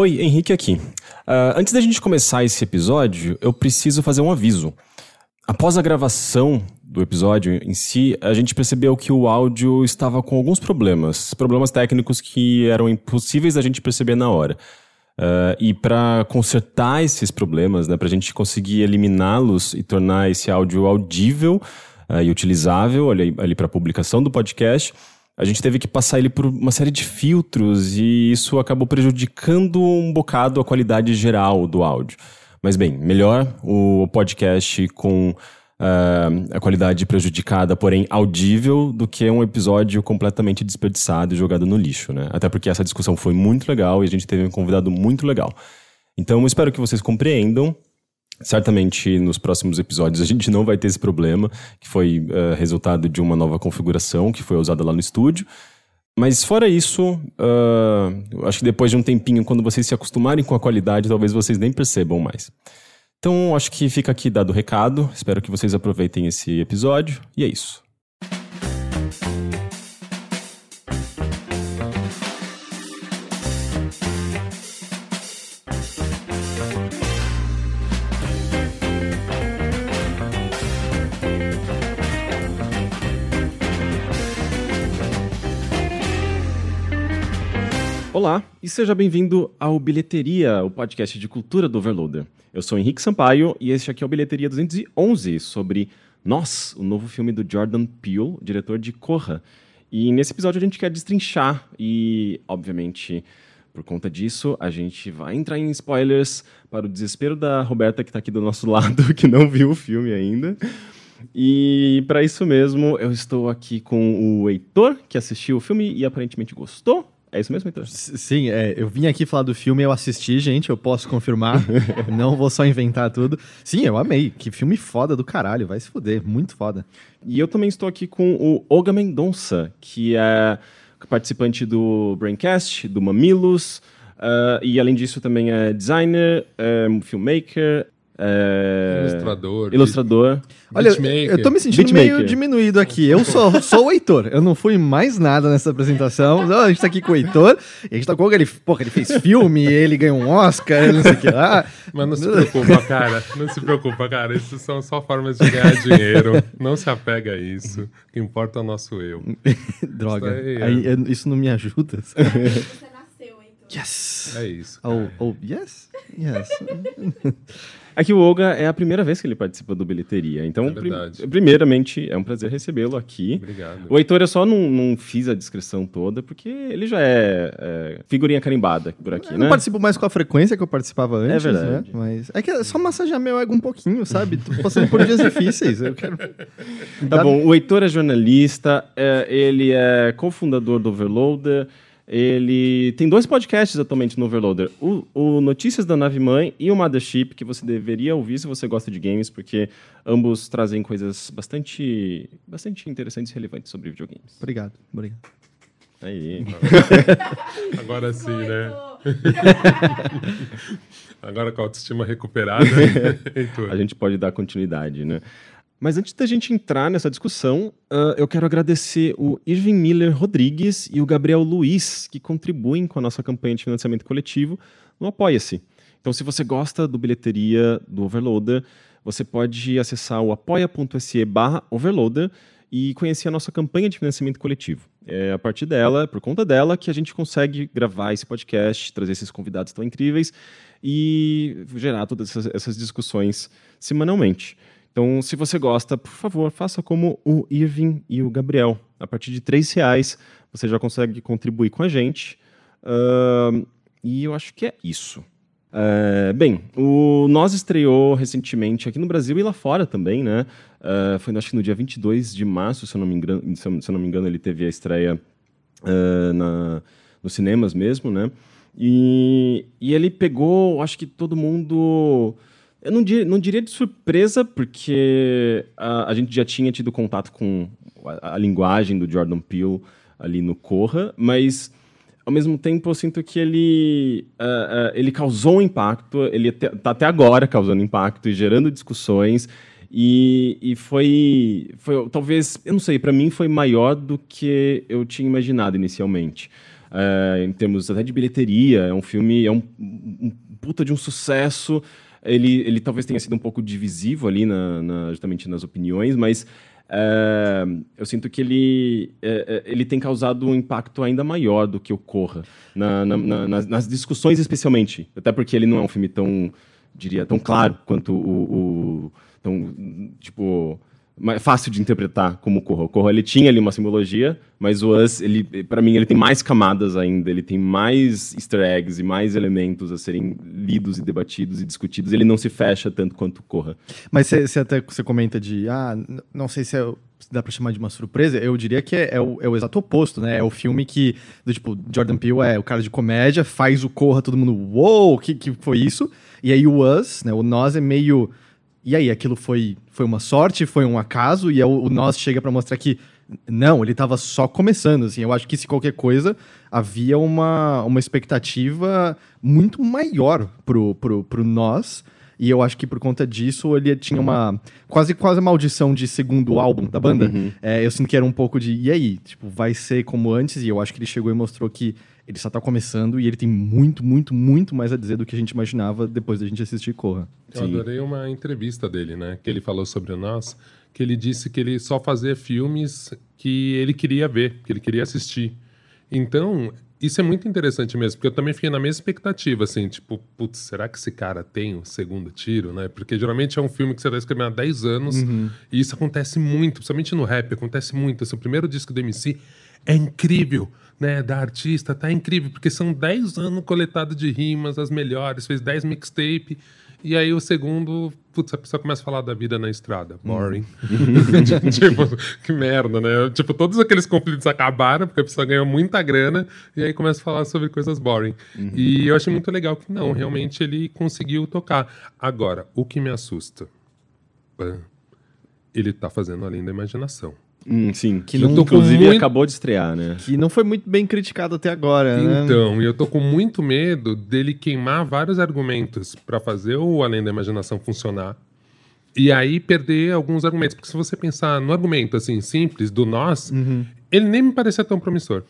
Oi, Henrique aqui. Uh, antes da gente começar esse episódio, eu preciso fazer um aviso. Após a gravação do episódio em si, a gente percebeu que o áudio estava com alguns problemas, problemas técnicos que eram impossíveis da gente perceber na hora. Uh, e para consertar esses problemas, né, para a gente conseguir eliminá-los e tornar esse áudio audível uh, e utilizável ali, ali para publicação do podcast, a gente teve que passar ele por uma série de filtros e isso acabou prejudicando um bocado a qualidade geral do áudio. Mas bem, melhor o podcast com uh, a qualidade prejudicada, porém audível, do que um episódio completamente desperdiçado e jogado no lixo, né? Até porque essa discussão foi muito legal e a gente teve um convidado muito legal. Então, espero que vocês compreendam. Certamente nos próximos episódios a gente não vai ter esse problema, que foi uh, resultado de uma nova configuração que foi usada lá no estúdio. Mas fora isso, uh, acho que depois de um tempinho, quando vocês se acostumarem com a qualidade, talvez vocês nem percebam mais. Então, acho que fica aqui dado o recado. Espero que vocês aproveitem esse episódio. E é isso. Olá e seja bem-vindo ao Bilheteria, o podcast de cultura do Overloader. Eu sou Henrique Sampaio e este aqui é o Bilheteria 211 sobre Nós, o novo filme do Jordan Peele, diretor de Corra. E nesse episódio a gente quer destrinchar e, obviamente, por conta disso, a gente vai entrar em spoilers para o desespero da Roberta, que está aqui do nosso lado, que não viu o filme ainda. E para isso mesmo, eu estou aqui com o Heitor, que assistiu o filme e aparentemente gostou. É isso mesmo, Heitor? Sim, é, eu vim aqui falar do filme, eu assisti, gente, eu posso confirmar. não vou só inventar tudo. Sim, eu amei. Que filme foda do caralho, vai se fuder, muito foda. E eu também estou aqui com o Olga Mendonça, que é participante do Braincast, do Mamilos, uh, e além disso também é designer, é filmmaker, é... Ilustrador. Ilustrador. Olha, beatmaker. eu tô me sentindo beatmaker. meio diminuído aqui. Eu sou, sou o Heitor. Eu não fui mais nada nessa apresentação. a gente tá aqui com o Heitor. E a gente tá com ele. Porra, ele fez filme, ele ganhou um Oscar, não sei o que lá. Mas não se preocupa, cara. Não se preocupa, cara. Isso são só formas de ganhar dinheiro. Não se apega a isso. O que importa é o nosso eu. Droga. Isso, aí, é... aí, isso não me ajuda. Yes! É isso. Oh, oh, yes? Yes. Aqui é o Olga é a primeira vez que ele participa do Bilheteria. Então, é prim primeiramente, é um prazer recebê-lo aqui. Obrigado. O Heitor, eu só não, não fiz a descrição toda, porque ele já é, é figurinha carimbada por aqui, eu né? não participo mais com a frequência que eu participava é antes, É verdade. Né? Mas é que é só massagear meu ego um pouquinho, sabe? Tô passando por dias difíceis. Eu quero... Tá bom, o Heitor é jornalista, é, ele é cofundador do Overloader, ele tem dois podcasts atualmente no Overloader: o, o, Notícias da Nave Mãe e o Mothership, que você deveria ouvir se você gosta de games, porque ambos trazem coisas bastante, bastante interessantes e relevantes sobre videogames. Obrigado, obrigado. Aí. Agora sim, né? Agora com a autoestima recuperada, a gente pode dar continuidade, né? Mas antes da gente entrar nessa discussão, uh, eu quero agradecer o Irving Miller Rodrigues e o Gabriel Luiz, que contribuem com a nossa campanha de financiamento coletivo no Apoia-se. Então, se você gosta do bilheteria do Overloader, você pode acessar o apoia.se barra overloader e conhecer a nossa campanha de financiamento coletivo. É a partir dela, por conta dela, que a gente consegue gravar esse podcast, trazer esses convidados tão incríveis e gerar todas essas, essas discussões semanalmente. Então, se você gosta, por favor, faça como o Irving e o Gabriel. A partir de três reais, você já consegue contribuir com a gente. Uh, e eu acho que é isso. Uh, bem, o Nós estreou recentemente aqui no Brasil e lá fora também, né? Uh, foi acho que no dia 22 de março, se eu não me engano, se eu, não me engano ele teve a estreia uh, na, nos cinemas mesmo, né? E, e ele pegou, acho que todo mundo eu não diria, não diria de surpresa, porque a, a gente já tinha tido contato com a, a, linguagem do Jordan Peele ali no Corra, mas ao mesmo tempo eu sinto que ele, uh, uh, ele causou um impacto, ele está até agora causando impacto e gerando discussões, e, e foi, foi, talvez, eu não sei, para mim foi maior do que eu tinha imaginado inicialmente. é, em termos até de bilheteria. É um filme, é um, um puta de um sucesso. Ele, ele talvez tenha sido um pouco divisivo ali, na, na justamente nas opiniões, mas é, eu sinto que ele, é, ele tem causado um impacto ainda maior do que o Corra, na, na, na, nas, nas, discussões especialmente, até porque ele não é um filme tão, diria, tão claro quanto o, o tão, tipo, fácil de interpretar como o Corra. O Corra ele tinha ali uma simbologia, mas o Us, ele, para mim, ele tem mais camadas ainda, ele tem mais easter eggs e mais elementos a serem lidos e debatidos e discutidos. Ele não se fecha tanto quanto o Corra. Mas você até você comenta de, ah, não sei se, é, dá para chamar de uma surpresa. Eu diria que é, é, o, é, o, exato oposto, né? É o filme que, do tipo, Jordan Peele é o cara de comédia, faz o Corra, todo mundo, uou, o que, que foi isso? E aí o Us, né? O Nós é meio e aí, aquilo foi, foi uma sorte, foi um acaso, e o, o nós chega para mostrar que não, ele estava só começando, assim. Eu acho que se qualquer coisa, havia uma, uma expectativa muito maior pro, pro, pro nós. E eu acho que por conta disso ele tinha uma quase quase maldição de segundo álbum da banda. Uhum. É, eu sinto que era um pouco de e aí, tipo, vai ser como antes? E eu acho que ele chegou e mostrou que ele só está começando e ele tem muito, muito, muito mais a dizer do que a gente imaginava depois da gente assistir Corra. Eu Sim. adorei uma entrevista dele, né? Que ele falou sobre nós, que ele disse que ele só fazia filmes que ele queria ver, que ele queria assistir. Então, isso é muito interessante mesmo, porque eu também fiquei na mesma expectativa, assim, tipo, putz, será que esse cara tem o segundo tiro, né? Porque geralmente é um filme que você está escrevendo há 10 anos, uhum. e isso acontece muito, principalmente no rap, acontece muito. Assim, o primeiro disco do MC é incrível né, da artista, tá incrível, porque são 10 anos coletado de rimas, as melhores, fez 10 mixtape. E aí o segundo, putz, a pessoa começa a falar da vida na estrada. Boring. Hum. tipo, que merda, né? Tipo, todos aqueles conflitos acabaram, porque a pessoa ganhou muita grana, e aí começa a falar sobre coisas boring. Uhum. E eu achei muito legal que não, realmente ele conseguiu tocar. Agora, o que me assusta, ele tá fazendo além da imaginação. Hum, sim, que não, inclusive muito... acabou de estrear, né? Que não foi muito bem criticado até agora, né? Então, e eu tô com muito medo dele queimar vários argumentos para fazer o Além da Imaginação funcionar. E aí perder alguns argumentos. Porque se você pensar no argumento, assim, simples, do nós, uhum. ele nem me parecia tão promissor.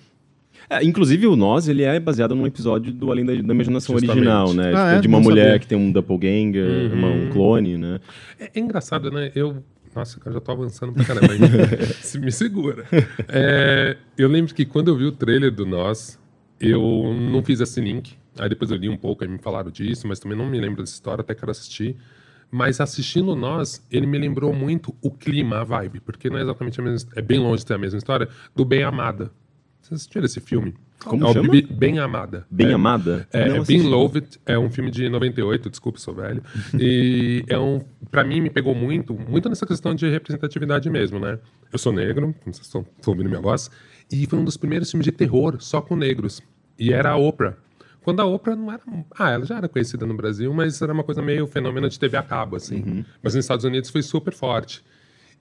É, inclusive, o Nós, ele é baseado num episódio do Além da, da Imaginação Justamente. original, né? Ah, tipo, é? De uma mulher sabia. que tem um doppelganger, uhum. uma, um clone, né? É, é engraçado, né? Eu nossa, cara, já tô avançando pra caramba. me segura. É, eu lembro que quando eu vi o trailer do Nós, eu não fiz esse link. Aí depois eu li um pouco, aí me falaram disso, mas também não me lembro dessa história, até quero assistir. Mas assistindo Nós, ele me lembrou muito o clima, a vibe, porque não é exatamente a mesma, é bem longe de ter a mesma história, do Bem Amada. Vocês assistiram esse filme? Como é chama? Bem Amada. Bem é, Amada? É, é Bem Loved, é um filme de 98, desculpe, sou velho. e é um, pra mim, me pegou muito, muito nessa questão de representatividade mesmo, né? Eu sou negro, como vocês estão ouvindo minha voz, e foi um dos primeiros filmes de terror só com negros. E era a Oprah. Quando a Oprah não era. Ah, ela já era conhecida no Brasil, mas era uma coisa meio fenômeno de TV a cabo, assim. Uhum. Mas nos Estados Unidos foi super forte.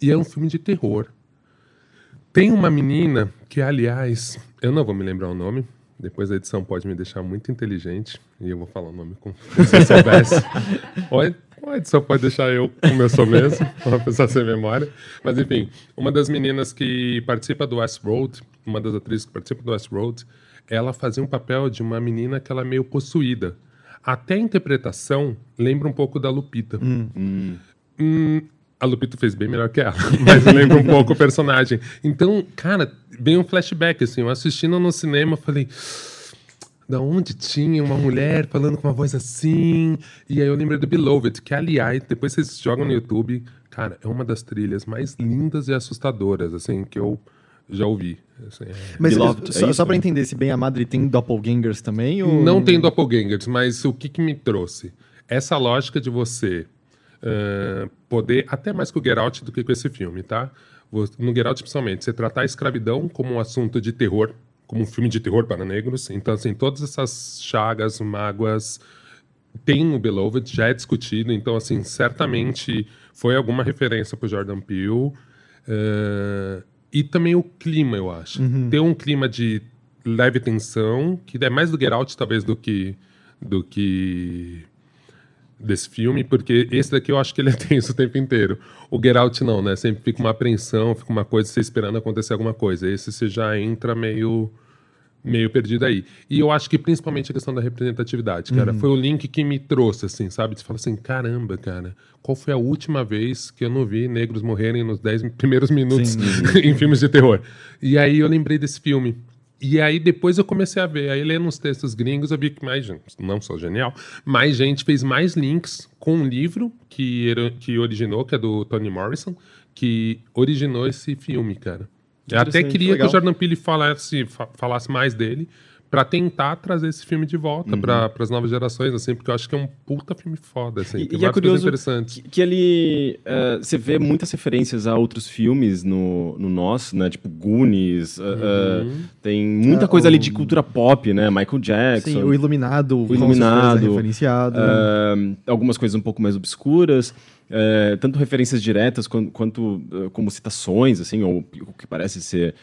E é um filme de terror. Tem uma menina que, aliás, eu não vou me lembrar o nome. Depois a edição pode me deixar muito inteligente e eu vou falar o nome como se eu soubesse. ou, a edição pode deixar eu como eu sou mesmo, uma pessoa sem memória. Mas enfim, uma das meninas que participa do Westworld, uma das atrizes que participa do Westworld, ela fazia um papel de uma menina que ela é meio possuída. Até a interpretação lembra um pouco da Lupita. Hum. Hum. A Lupita fez bem melhor que ela, mas lembra um pouco o personagem. Então, cara, bem um flashback, assim, eu assistindo no cinema, falei, da onde tinha uma mulher falando com uma voz assim? E aí eu lembrei do Beloved, que aliás, depois vocês jogam no YouTube, cara, é uma das trilhas mais lindas e assustadoras, assim, que eu já ouvi. Assim, é... Mas Beloved, só, é só para entender, se bem amado, ele tem doppelgangers também? Ou... Não tem doppelgangers, mas o que, que me trouxe? Essa lógica de você uh, poder, até mais com o Get Out do que com esse filme, tá? No Get Out, principalmente, você tratar a escravidão como um assunto de terror, como um filme de terror para negros. Então, assim, todas essas chagas, mágoas, tem o Beloved, já é discutido. Então, assim, certamente foi alguma referência para Jordan Peele. Uh, e também o clima, eu acho. Uhum. Tem um clima de leve tensão, que é mais do Get Out, talvez, do que, do que desse filme, porque esse daqui eu acho que ele é tenso o tempo inteiro. O Get Out não, né? Sempre fica uma apreensão, fica uma coisa, você esperando acontecer alguma coisa. Esse você já entra meio meio perdido aí. E eu acho que principalmente a questão da representatividade, cara, uhum. foi o link que me trouxe, assim, sabe? Você fala assim, caramba, cara, qual foi a última vez que eu não vi negros morrerem nos 10 primeiros minutos em filmes de terror? E aí eu lembrei desse filme. E aí depois eu comecei a ver, aí lendo os textos gringos, eu vi que mais gente, não só genial, mais gente fez mais links com um livro que, que originou, que é do Toni Morrison, que originou esse filme, cara. Eu até queria legal. que o Jordan Peele falasse, falasse mais dele, para tentar trazer esse filme de volta uhum. para as novas gerações, assim, porque eu acho que é um puta filme foda, assim, e, e é curioso que, que, ele, uh, você vê muitas referências a outros filmes no, no nosso, né, tipo Goonies, uh, uhum. uh, tem muita coisa ali de cultura pop, né, Michael Jackson. Sim, o Iluminado, o Iluminado, referenciado. algumas coisas um pouco mais obscuras. É, tanto referências diretas quanto, quanto como citações, assim, ou o que parece ser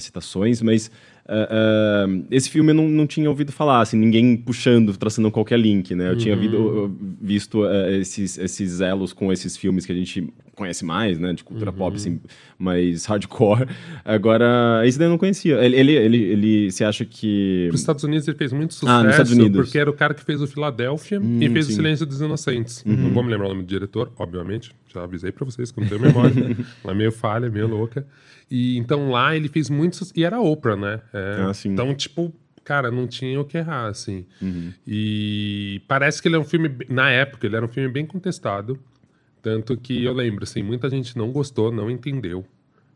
citações, mas Uh, uh, esse filme eu não, não tinha ouvido falar, assim, ninguém puxando, traçando qualquer link, né? Eu uhum. tinha visto, visto uh, esses, esses elos com esses filmes que a gente conhece mais, né? De cultura uhum. pop, assim, mais hardcore. Agora, esse daí eu não conhecia. Ele, ele, ele, ele você acha que... Nos Estados Unidos ele fez muito sucesso, ah, nos Estados Unidos. porque era o cara que fez o Filadélfia hum, e fez sim. o Silêncio dos Inocentes. Uhum. Não vou me lembrar o nome do diretor, obviamente. Já avisei pra vocês que não tenho memória. Ela é meio falha, meio louca. E então lá ele fez muitos. E era Oprah, né? É, ah, então, tipo, cara, não tinha o que errar, assim. Uhum. E parece que ele é um filme. Na época, ele era um filme bem contestado. Tanto que eu lembro, assim, muita gente não gostou, não entendeu.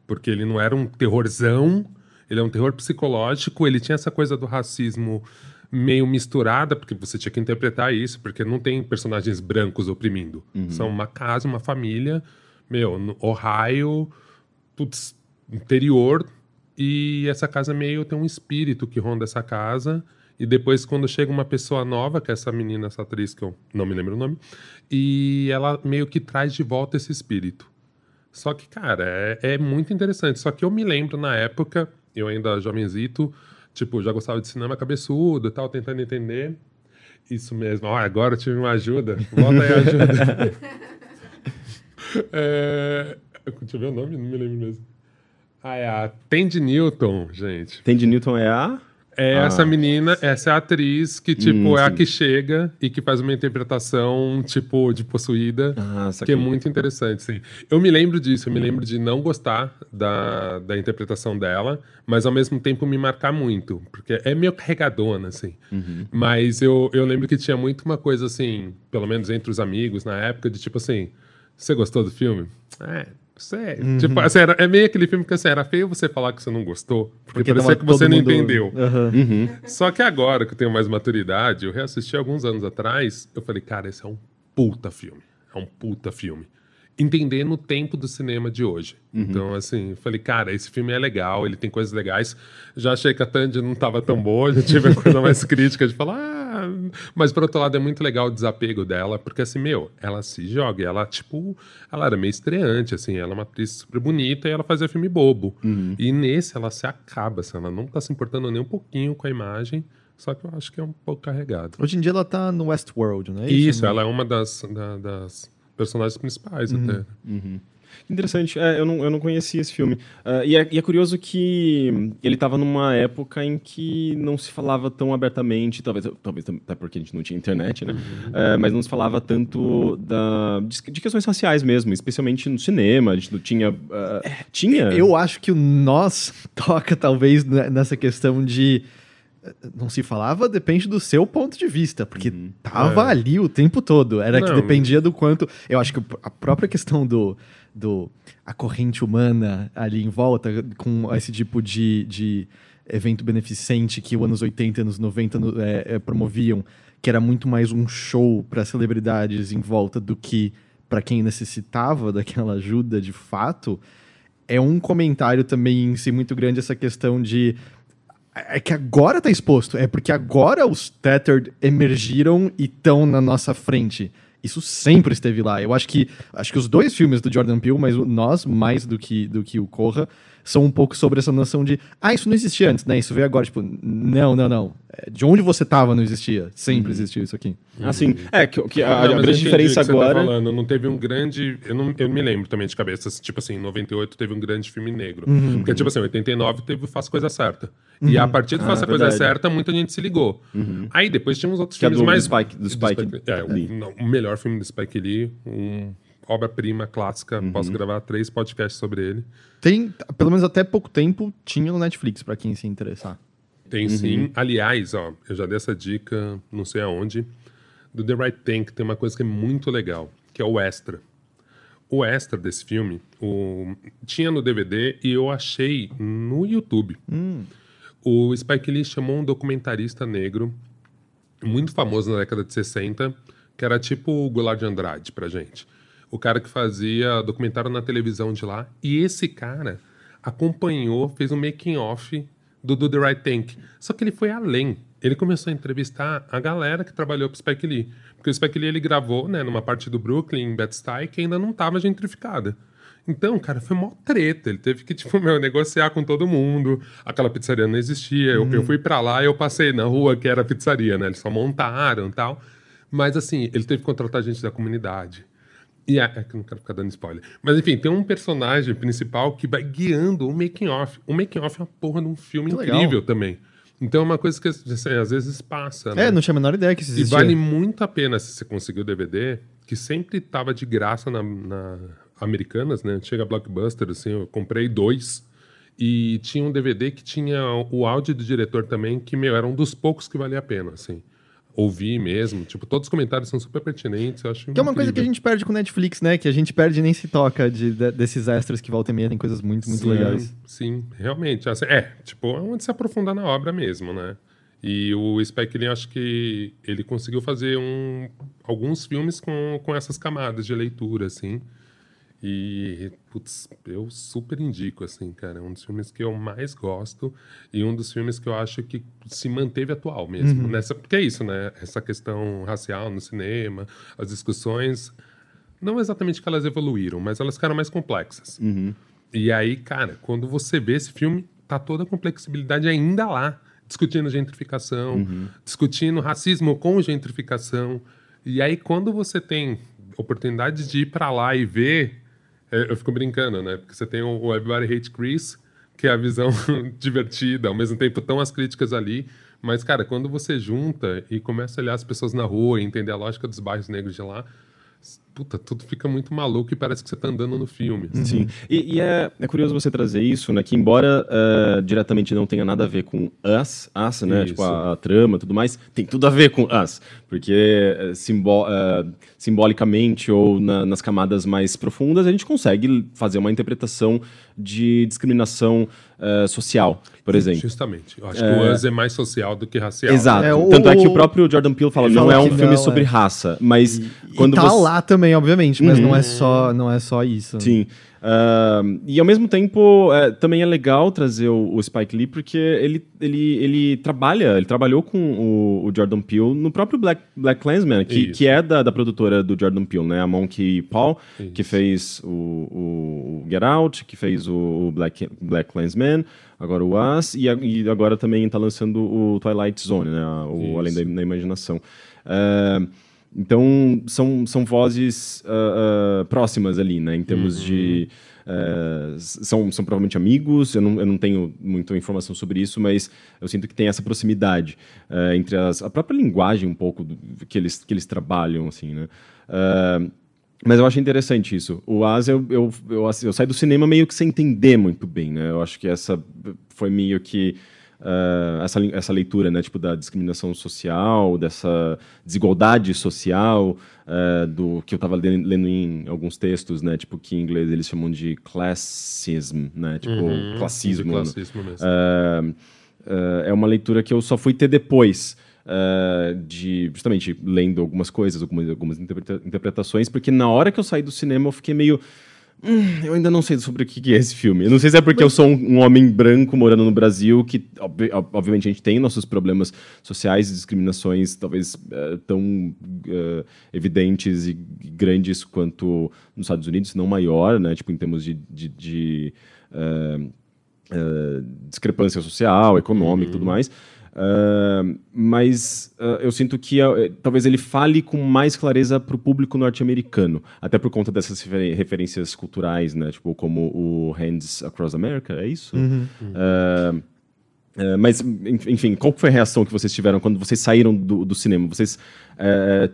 Porque ele não era um terrorzão, ele é um terror psicológico, ele tinha essa coisa do racismo meio misturada, porque você tinha que interpretar isso, porque não tem personagens brancos oprimindo. Uhum. São uma casa, uma família, meu, Ohio, putz, interior e essa casa meio tem um espírito que ronda essa casa. E depois, quando chega uma pessoa nova, que é essa menina, essa atriz, que eu não me lembro o nome, e ela meio que traz de volta esse espírito. Só que, cara, é, é muito interessante. Só que eu me lembro na época, eu ainda jovenzito, tipo, já gostava de cinema cabeçudo tal, tentando entender. Isso mesmo. Ó, agora eu tive uma ajuda. Volta aí a ajuda. é... Deixa eu ver o nome, não me lembro mesmo. Ah, é a Tandy Newton, gente. Tandy Newton é a? É ah. essa menina, essa é a atriz que, tipo, hum, é a que chega e que faz uma interpretação, tipo, de possuída, ah, que é muito interessante, sim. Eu me lembro disso, eu me lembro de não gostar da, da interpretação dela, mas ao mesmo tempo me marcar muito, porque é meio carregadona, assim. Uhum. Mas eu, eu lembro que tinha muito uma coisa, assim, pelo menos entre os amigos na época, de tipo assim, você gostou do filme? É, Sério. Uhum. Tipo, assim, era, é meio aquele filme que assim, era feio você falar que você não gostou, porque, porque parecia que você não mundo... entendeu. Uhum. Uhum. Só que agora que eu tenho mais maturidade, eu reassisti alguns anos atrás, eu falei, cara, esse é um puta filme. É um puta filme. Entendendo o tempo do cinema de hoje. Uhum. Então, assim, eu falei, cara, esse filme é legal, ele tem coisas legais. Já achei que a Tandy não estava tão boa, já tive a coisa mais crítica de falar, ah, mas por outro lado é muito legal o desapego dela, porque assim, meu, ela se joga, ela, tipo, ela era meio estreante, assim, ela é uma atriz super bonita e ela fazia filme bobo. Uhum. E nesse ela se acaba, assim, ela não tá se importando nem um pouquinho com a imagem. Só que eu acho que é um pouco carregado. Hoje em dia ela tá no Westworld, né? Isso, Isso ela é uma das, da, das personagens principais uhum. até. Uhum. Interessante. É, eu, não, eu não conhecia esse filme. Uh, e, é, e, é, curioso que ele estava numa época em que não se falava tão abertamente, talvez, talvez até porque a gente não tinha internet, né? Uh, mas não se falava tanto da, de, de, questões raciais mesmo, especialmente no cinema. A gente não tinha. Uh, tinha. Eu acho que o nós toca, talvez, nessa questão de não se falava, depende do seu ponto de vista, porque uhum. tava é. ali o tempo todo. Era não, que dependia do quanto. Eu acho que a própria questão do, do a corrente humana ali em volta, com esse tipo de, de evento beneficente que os anos 80 e anos 90 é, é, promoviam, que era muito mais um show para celebridades em volta do que para quem necessitava daquela ajuda de fato. É um comentário também em si muito grande essa questão de é que agora tá exposto. É porque agora os Tethered emergiram e estão na nossa frente. Isso sempre esteve lá. Eu acho que acho que os dois filmes do Jordan Peele, mas o Nós mais do que do que o Corra, são um pouco sobre essa noção de, ah, isso não existia antes, né? Isso veio agora, tipo, não, não, não. É, de onde você tava não existia. Sempre uhum. existiu isso aqui. Assim, é que, que a, não, a grande diferença tá agora. Tá falando, não teve um grande. Eu não, eu me lembro também de cabeça, tipo assim, em 98 teve um grande filme negro. Uhum. Porque, tipo assim, em 89 teve Faça Coisa Certa. Uhum. E a partir do ah, Faça ah, Coisa Certa, muita gente se ligou. Uhum. Aí depois tinha uns outros que filmes é do, mais. Spike, do Spike, do Spike é, o, o, melhor filme do Spike Lee. Um obra-prima clássica. Uhum. Posso gravar três podcasts sobre ele. Tem, pelo menos até pouco tempo, tinha no Netflix, para quem se interessar. Tem uhum. sim. Aliás, ó, eu já dei essa dica, não sei aonde. Do The Right Tank tem uma coisa que é muito legal, que é o extra. O extra desse filme o... tinha no DVD e eu achei no YouTube. Hum. O Spike Lee chamou um documentarista negro muito famoso na década de 60, que era tipo o Goulart de Andrade pra gente o cara que fazia documentário na televisão de lá. E esse cara acompanhou, fez um making off do Do The Right Tank. Só que ele foi além. Ele começou a entrevistar a galera que trabalhou pro Spike Lee. Porque o Spike Lee ele gravou, né, numa parte do Brooklyn, em Bed-Stuy, que ainda não estava gentrificada. Então, cara, foi mó treta. Ele teve que, tipo, meu, negociar com todo mundo. Aquela pizzaria não existia. Uhum. Eu, eu fui para lá e eu passei na rua que era a pizzaria, né? Eles só montaram e tal. Mas, assim, ele teve que contratar gente da comunidade. E é, é que não quero ficar dando spoiler. Mas enfim, tem um personagem principal que vai guiando o making off. O making off é uma porra de um filme que incrível legal. também. Então é uma coisa que assim, às vezes passa. Né? É, não tinha a menor ideia que isso existia. E vale muito a pena se você conseguir o DVD, que sempre estava de graça na, na, Americanas, né? Chega Blockbuster, assim, eu comprei dois. E tinha um DVD que tinha o áudio do diretor também, que, meu, era um dos poucos que valia a pena, assim ouvir mesmo. Tipo, todos os comentários são super pertinentes. Eu acho que é uma coisa que a gente perde com Netflix, né? Que a gente perde e nem se toca de, de, desses extras que volta e meia tem coisas muito, muito sim, legais. Sim, realmente. Assim, é, tipo, é onde se aprofundar na obra mesmo, né? E o Spike Lee, acho que ele conseguiu fazer um, alguns filmes com, com essas camadas de leitura, assim. E, putz, eu super indico, assim, cara. É um dos filmes que eu mais gosto e um dos filmes que eu acho que se manteve atual mesmo. Uhum. Nessa, porque é isso, né? Essa questão racial no cinema, as discussões, não exatamente que elas evoluíram, mas elas ficaram mais complexas. Uhum. E aí, cara, quando você vê esse filme, tá toda a complexibilidade ainda lá. Discutindo gentrificação, uhum. discutindo racismo com gentrificação. E aí, quando você tem oportunidade de ir para lá e ver é, eu fico brincando, né? Porque você tem o, Everybody Hate Chris, que é a visão divertida, ao mesmo tempo estão as críticas ali. Mas, cara, quando você junta e começa a olhar as pessoas na rua e entender a lógica dos bairros negros de lá, puta, tudo fica muito maluco e parece que você está andando no filme. Assim. Sim. E, e é, é, curioso você trazer isso, né? Que embora uh, diretamente não tenha nada a ver com Us, Us, né? Isso. Tipo, a, a trama e tudo mais, tem tudo a ver com Us. Porque uh, simbo uh, simbolicamente ou na, nas camadas mais profundas, a gente consegue fazer uma interpretação de discriminação uh, social, por exemplo. Justamente. Eu acho que o Us é mais social do que racial. Exato. É, o, Tanto é que o próprio Jordan Peele fala, não é um filme não, sobre é. raça, mas e, quando e tá você... lá também, obviamente, mas uhum. não é só não é só isso. Sim. Uh, e ao mesmo tempo, é, também é legal trazer o, o, Spike Lee, porque ele, ele, ele trabalha, ele trabalhou com o, o Jordan Peele no próprio Black, Black Clansman, que, que é da, da produtora do Jordan Peele, né? A Monkey Paul, Isso. que fez o, o, Get Out, que fez o Black, Black Clansman, agora o As, e, e agora também está lançando o Twilight Zone, né? O Além da, da Imaginação. Uh, então, são, são vozes uh, uh, próximas ali, né? Em termos uhum. de. Uh, são, são provavelmente amigos, eu não, eu não tenho muita informação sobre isso, mas eu sinto que tem essa proximidade entre as, a própria linguagem um pouco do, que, eles, que eles trabalham, assim, né? mas eu acho interessante isso. O As, eu, eu, eu, eu saí do cinema meio que sem entender muito bem, né? Eu acho que essa foi meio que uh, essa, essa leitura, né, tipo, da discriminação social, dessa desigualdade social, uh, do que eu estava lendo, em alguns textos, né, tipo, que em inglês eles chamam de classism, né, tipo, uhum, classismo. classismo. Uh, é uma leitura que eu só fui ter depois. Uh, de justamente lendo algumas coisas, algumas, algumas interpreta interpretações, porque na hora que eu saí do cinema eu fiquei meio. Hum, eu ainda não sei sobre o que é esse filme. Eu não sei se é porque eu sou um, um, homem branco morando no Brasil, que ob obviamente a gente tem nossos problemas sociais e discriminações talvez uh, tão uh, evidentes e grandes quanto nos Estados Unidos, se não maior, né? Tipo, em termos de, de, de uh, uh, discrepância social, econômica e tudo uhum. mais. Uh, mas uh, eu sinto que uh, talvez ele fale com mais clareza para o público norte-americano, até por conta dessas refer referências culturais, né? Tipo, como o Hands Across America, é isso? Uhum. mas, enfim, qual foi a reação que vocês tiveram quando vocês saíram do, do cinema? Vocês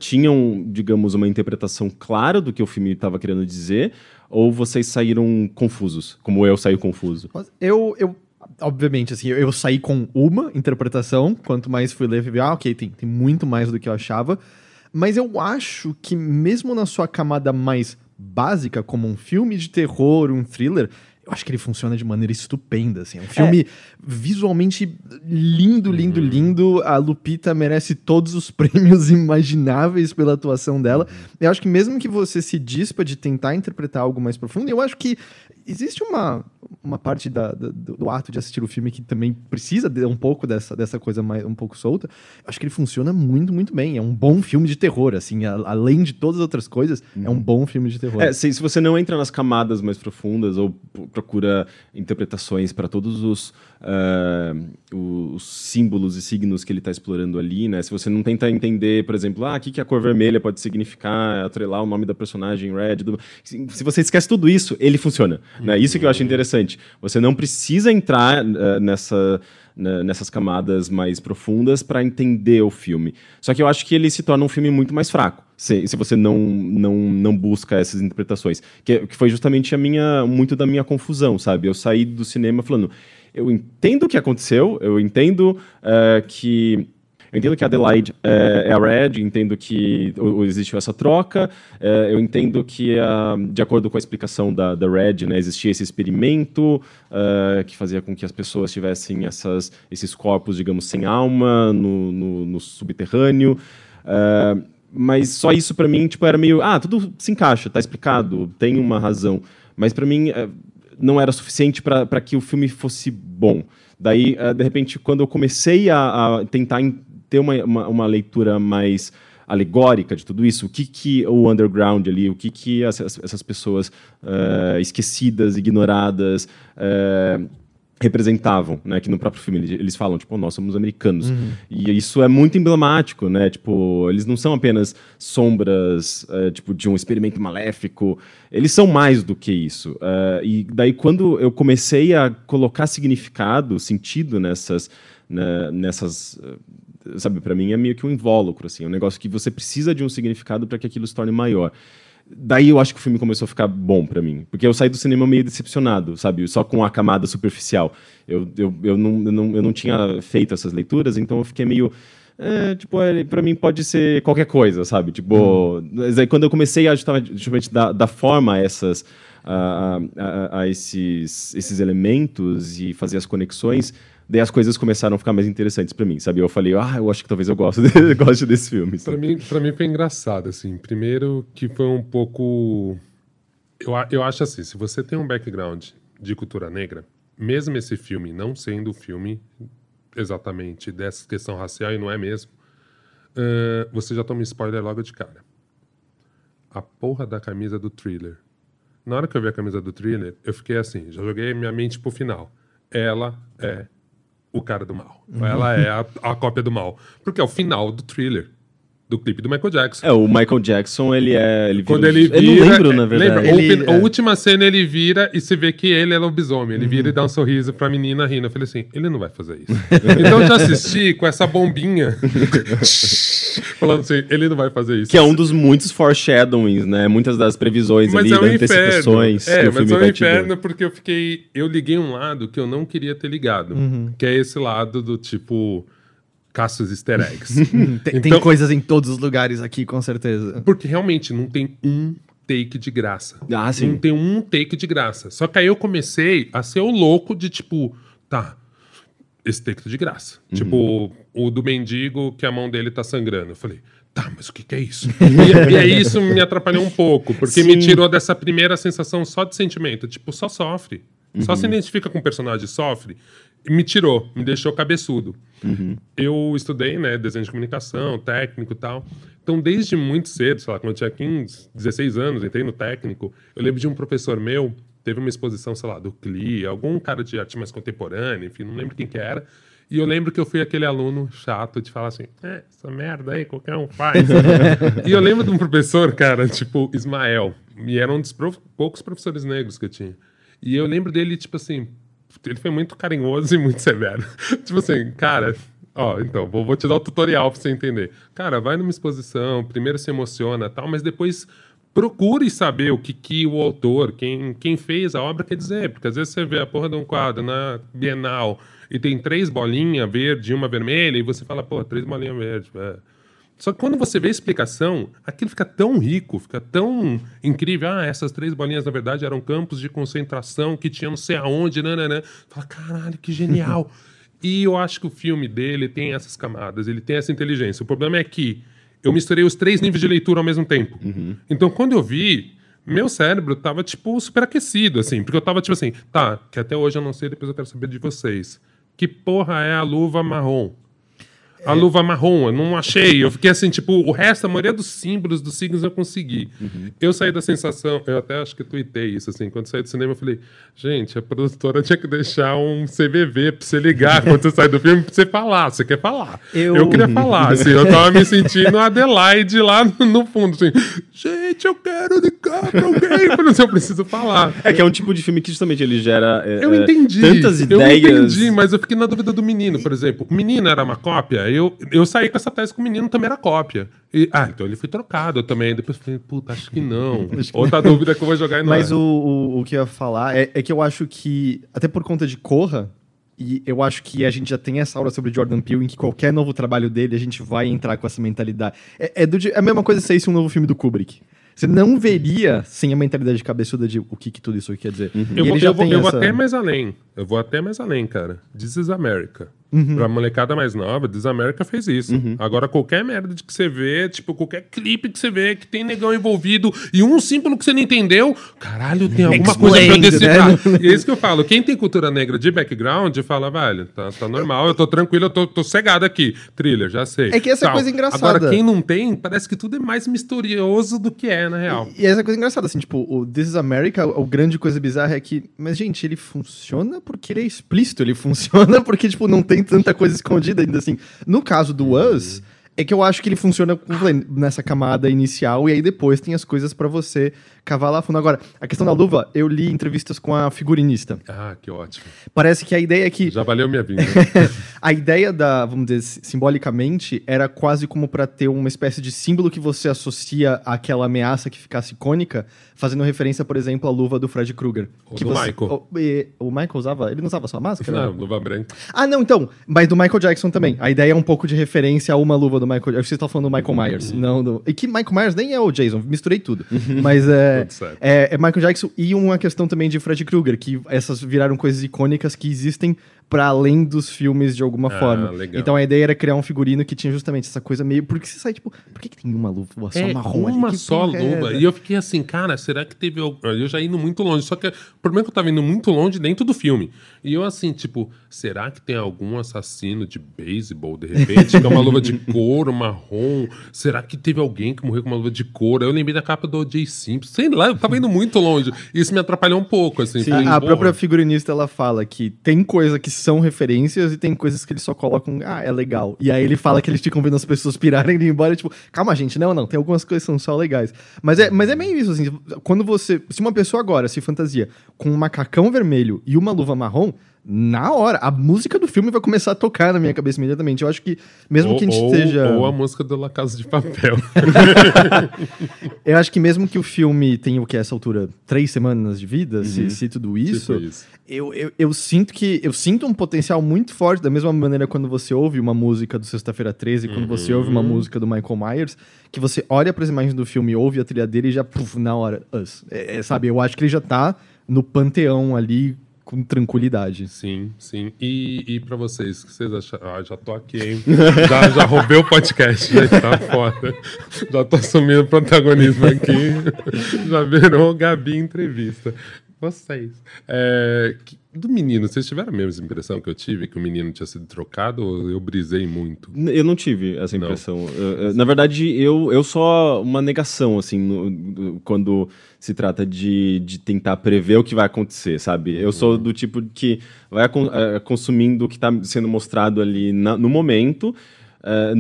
tinham, digamos, uma interpretação clara do que o filme estava querendo dizer? Ou vocês saíram confusos, como eu saí confuso? Eu, eu obviamente, assim, eu, saí com uma interpretação, quanto mais fui ler, eu ah, ok, tem, tem muito mais do que eu achava. Mas eu acho que, mesmo na sua camada mais básica, como um filme de terror, um thriller, eu acho que ele funciona de maneira estupenda, assim. É um filme é. visualmente lindo, lindo, uhum. lindo. A Lupita merece todos os prêmios imagináveis pela atuação dela. Uhum. Eu acho que mesmo que você se dispa de tentar interpretar algo mais profundo, eu acho que existe uma, uma parte da, do, do, ato de assistir o filme que também precisa de um pouco dessa, dessa coisa mais um pouco solta. Eu acho que ele funciona muito, muito bem. É um bom filme de terror, assim, a, além de todas as outras coisas, uhum. é um uhum. bom filme de terror. É, se, se você não entra nas camadas mais profundas ou procura interpretações para todos os, uh, os símbolos e signos que ele está explorando ali, né? Se você não tenta entender, por exemplo, ah, o que, que a cor vermelha pode significar, atrelar o nome da personagem Red, do... se você esquece tudo isso, ele funciona. Né? Isso que eu acho interessante. Você não precisa entrar uh, nessa, nessas camadas mais profundas para entender o filme. Só que eu acho que ele se torna um filme muito mais fraco, se, se você não, não, não busca essas interpretações. Que, que foi justamente a minha, muito da minha confusão, sabe? Eu saí do cinema falando, eu entendo o que aconteceu, eu entendo uh, que eu entendo que a Adelaide é, é a Red, entendo que existiu essa troca, é, eu entendo que, de acordo com a explicação da, da Red, né, existia esse experimento uh, que fazia com que as pessoas tivessem essas, esses corpos, digamos, sem alma no, no, no subterrâneo. Uh, mas só isso para mim tipo era meio ah tudo se encaixa tá explicado tem uma razão mas para mim não era suficiente para que o filme fosse bom. Daí de repente quando eu comecei a, a tentar ter uma, uma, uma, leitura mais alegórica de tudo isso, o que, que o underground ali, o que, que essas, essas pessoas uh, esquecidas, ignoradas, uh, representavam, né, que no próprio filme eles falam, tipo, nós somos americanos. Uhum. E isso é muito emblemático, né, tipo, eles não são apenas sombras, uh, tipo, de um experimento maléfico, eles são mais do que isso. Uh, e daí quando eu comecei a colocar significado, sentido nessas, né, nessas sabe, para mim é meio que um invólucro, assim, um negócio que você precisa de um significado para que aquilo se torne maior. Daí eu acho que o filme começou a ficar bom para mim, porque eu saí do cinema meio decepcionado, sabe, só com a camada superficial. Eu, eu, eu, não, eu, não, eu não tinha feito essas leituras, então eu fiquei meio é, tipo, é, para mim pode ser qualquer coisa, sabe? Tipo, hum. aí quando eu comecei a justamente dar, dar forma a essas a, a, a, esses, esses elementos e fazer as conexões, daí as coisas começaram a ficar mais interessantes para mim, sabe? Eu falei, ah, eu acho que talvez eu goste, de, goste desse filme. Para mim, para mim foi engraçado, assim. Primeiro que foi um pouco... Eu, eu acho assim, se você tem um background de cultura negra, mesmo esse filme não sendo o filme exatamente dessa questão racial, e não é mesmo, uh, você já toma spoiler logo de cara. A porra da camisa do thriller. Na hora que eu vi a camisa do thriller, eu fiquei assim, já joguei minha mente pro final. Ela é o cara do mal. Uhum. Ela é a, a, cópia do mal. Porque é o final do thriller. Do clipe do Michael Jackson. É, o Michael Jackson, ele é. Ele Quando ele vira. Eu não lembro, na verdade. Lembra? Ele, a é. última cena ele vira e se vê que ele é lobisomem. Ele vira e dá um sorriso pra menina rindo. Eu falei assim: ele não vai fazer isso. então eu já assisti com essa bombinha. falando assim: ele não vai fazer isso. Que é um dos muitos foreshadowings, né? Muitas das previsões mas ali, é um antecipações. É, mas é um inferno porque eu fiquei. Eu liguei um lado que eu não queria ter ligado. Uhum. Que é esse lado do tipo caça os easter eggs. tem, então, tem coisas em todos os lugares aqui, com certeza. Porque realmente não tem um take de graça. Ah, sim. Não tem um take de graça. Só que aí eu comecei a ser o louco de tipo, tá, esse take tá de graça. Uhum. Tipo, o do mendigo que a mão dele tá sangrando. Eu falei, tá, mas o que, que é isso? e, e aí isso me atrapalhou um pouco, porque Sim. me tirou dessa primeira sensação só de sentimento. Tipo, só sofre. Uhum. Só se identifica com o personagem sofre me tirou, me deixou cabeçudo. Uhum. Eu estudei, né, desenho de comunicação, técnico e tal. Então, desde muito cedo, sei lá, quando eu tinha 15, 16 anos, entrei no técnico, eu lembro de um professor meu teve uma exposição, sei lá, do CLI, algum cara de arte mais contemporânea, enfim, não lembro quem que era. E eu lembro que eu fui aquele aluno chato de falar assim, é, essa merda aí qualquer um faz. e eu lembro de um professor, cara, tipo, Ismael, e era um dos prof... poucos professores negros que eu tinha. E eu lembro dele, tipo assim, ele foi muito carinhoso e muito severo. tipo assim, cara, ó, então, vou, vou te dar o tutorial pra você entender. Cara, vai numa exposição, primeiro se emociona tal, mas depois procure saber o que, que o autor, quem, quem fez a obra quer dizer, porque às vezes você vê a porra de um quadro na Bienal e tem três bolinhas verde e uma vermelha, e você fala, pô, três bolinhas verdes. É. Só que quando você vê a explicação, aquilo fica tão rico, fica tão incrível. Ah, essas três bolinhas, na verdade, eram campos de concentração que tinham não sei aonde, nananã. Fala, caralho, que genial. e eu acho que o filme dele tem essas camadas, ele tem essa inteligência. O problema é que eu misturei os três níveis de leitura ao mesmo tempo. Uhum. Então, quando eu vi, meu cérebro tava, tipo, super aquecido, assim. Porque eu tava, tipo assim, tá, que até hoje eu não sei, depois eu quero saber de vocês. Que porra é a luva marrom? A luva marrom, eu não achei. Eu fiquei assim, tipo, o resto, a maioria dos símbolos, dos signos eu consegui. Uhum. Eu saí da sensação, eu até acho que tuitei isso, assim, quando saí do cinema, eu falei, gente, a produtora tinha que deixar um CVV pra você ligar quando você sai do filme pra você falar. Você quer falar? Eu, eu queria falar, assim, eu tava me sentindo Adelaide lá no fundo, assim, gente, eu quero ligar pra alguém, mas eu preciso falar. É que é um tipo de filme que justamente ele gera é, eu entendi, tantas ideias. Eu entendi, mas eu fiquei na dúvida do menino, por exemplo. O menino era uma cópia? Eu, eu saí com essa tese com o menino, também era cópia. E, ah, então ele foi trocado também. Depois falei, puta, acho que não. acho que Outra não. dúvida que eu vou jogar e não Mas é. o, o, o, que eu ia falar é, é que eu acho que, até por conta de Corra, e eu acho que a gente já tem essa aula sobre Jordan Peele, em que qualquer novo trabalho dele, a gente vai entrar com essa mentalidade. É, é, do, é a mesma coisa se esse um novo filme do Kubrick. Você não veria sem a mentalidade cabeçuda de o que, que tudo isso quer dizer. Uhum. Eu, vou, eu, vou, eu essa... vou até mais além. Eu vou até mais além, cara. This is America. Uhum. Pra molecada mais nova, Desamérica fez isso. Uhum. Agora, qualquer merda que você vê, tipo, qualquer clipe que você vê que tem negão envolvido e um símbolo que você não entendeu, caralho, tem alguma coisa pra decifrar. Né? E é isso que eu falo. Quem tem cultura negra de background, fala, velho, tá, tá normal, eu tô tranquilo, eu tô, tô cegado aqui. Thriller, já sei. É que essa Tal. coisa engraçada. Agora, quem não tem, parece que tudo é mais misterioso do que é, na real. E, e essa coisa engraçada, assim, tipo, o This is America, o grande coisa bizarra é que, mas, gente, ele funciona porque ele é explícito, ele funciona porque, tipo, não tem tanta coisa escondida ainda assim. No caso do Us, é que eu acho que ele funciona nessa camada inicial e aí depois tem as coisas para você cavar lá fundo. Agora, a questão da luva, eu li entrevistas com a figurinista. Ah, que ótimo. Parece que a ideia é que. Já valeu minha vida. a ideia da, vamos dizer, simbolicamente, era quase como para ter uma espécie de símbolo que você associa àquela ameaça que ficasse icônica, fazendo referência, por exemplo, à luva do Fred Krueger. O do você, Michael. O, e, o, Michael usava. Ele não usava só máscara? Não, luva branca. Ah, não, então. Mas do Michael Jackson também. A ideia é um pouco de referência a uma luva do Michael Jackson. Você está falando do Michael Myers. Uhum. Não do. E que Michael Myers nem é o Jason, misturei tudo. Uhum. Mas é. É é Michael Jackson e uma questão também de Fred Krueger, que essas viraram coisas icônicas que existem para além dos filmes de alguma ah, forma. Legal. Então a ideia era criar um figurino que tinha justamente essa coisa meio. Porque você sai, tipo, por que, que tem uma luva só é, marrom? Uma ali? só é luva. E eu fiquei assim, cara, será que teve. Eu já indo muito longe. Só que o problema é que eu tava indo muito longe dentro do filme. E eu assim, tipo, será que tem algum assassino de beisebol, de repente, com uma luva de couro marrom? Será que teve alguém que morreu com uma luva de couro? Eu lembrei da capa do O.J. Simpson. Sei lá, eu tava indo muito longe. Isso me atrapalhou um pouco, assim. Sim, a, a própria figurinista, ela fala que tem coisa que são referências e tem coisas que eles só colocam, ah, é legal. E aí ele fala que eles ficam vendo as pessoas pirarem e ir embora, tipo, calma, gente, não, não, tem algumas coisas que são só legais. Mas é, mas é meio isso, assim, quando você. Se uma pessoa agora se fantasia com um macacão vermelho e uma luva marrom, na hora. A música do filme vai começar a tocar na minha cabeça imediatamente. Eu acho que, mesmo ou, que a gente ou, esteja. Ou a música do La Casa de Papel. eu acho que mesmo que o filme tenha o que? Essa altura? Três semanas de vida, uhum. se, se, tudo isso. Tipo isso. Eu, eu, eu, sinto que. Eu sinto um potencial muito forte, da mesma maneira quando você ouve uma música do Sexta-feira 13, quando uhum. você ouve uma música do Michael Myers, que você olha para as imagens do filme, ouve a trilha dele e já, puf, na hora, us. É, é, sabe? Eu acho que ele já tá no panteão ali com tranquilidade. Sim, sim. E, e para vocês, o que vocês acham? Ah, já tô aqui, hein? já, já roubei o podcast, gente, tá foda. Já tô assumindo protagonismo aqui. Já virou Gabi entrevista. Vocês. É, do menino, vocês tiveram a mesma impressão que eu tive, que o menino tinha sido trocado, ou eu brisei muito? Eu não tive essa impressão. na verdade, eu, eu só uma negação, assim, no, quando se trata de, de tentar prever o que vai acontecer, sabe? Eu sou do tipo que vai é, consumindo o que está sendo mostrado ali na, no momento. Uh,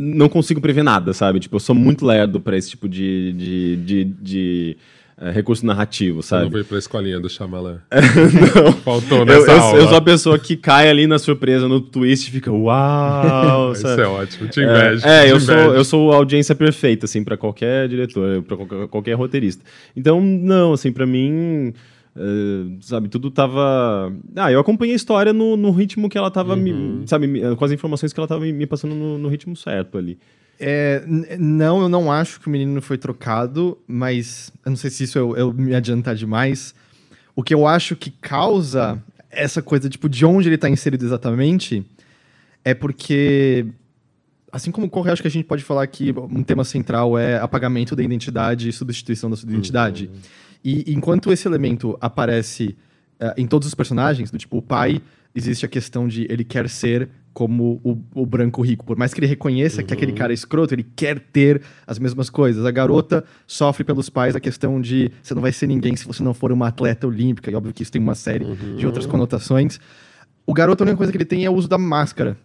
não consigo prever nada, sabe? Tipo, eu sou muito lerdo para esse tipo de, de, de, de é, recurso narrativo, sabe? Você não veio pra escolinha do Shyamalan. não. Faltou nessa eu, eu, eu, sou a pessoa que cai ali na surpresa, no twist e fica, uau! Isso é ótimo, te invejo. É, é eu, sou, eu sou a audiência perfeita, assim, pra qualquer diretor, pra qualquer, qualquer roteirista. Então, não, assim, pra mim... Uh, sabe, tudo tava. Ah, eu acompanhei a história no, no ritmo que ela tava, uhum. me, sabe, com as informações que ela tava me, me passando no, no ritmo certo ali. É, não, eu não acho que o menino foi trocado, mas eu não sei se isso eu, eu me adiantar demais. O que eu acho que causa essa coisa, tipo, de onde ele está inserido exatamente, é porque, assim como ocorre, acho que a gente pode falar que um tema central é apagamento da identidade e substituição da sua identidade. Uhum. E enquanto esse elemento aparece uh, em todos os personagens, do tipo, o pai, existe a questão de ele quer ser como o, o, branco rico. Por mais que ele reconheça uhum. que aquele cara é escroto, ele quer ter as mesmas coisas. A garota sofre pelos pais a questão de você não vai ser ninguém se você não for uma atleta olímpica, e óbvio que isso tem uma série uhum. de outras conotações. O garoto, a única coisa que ele tem é o uso da máscara.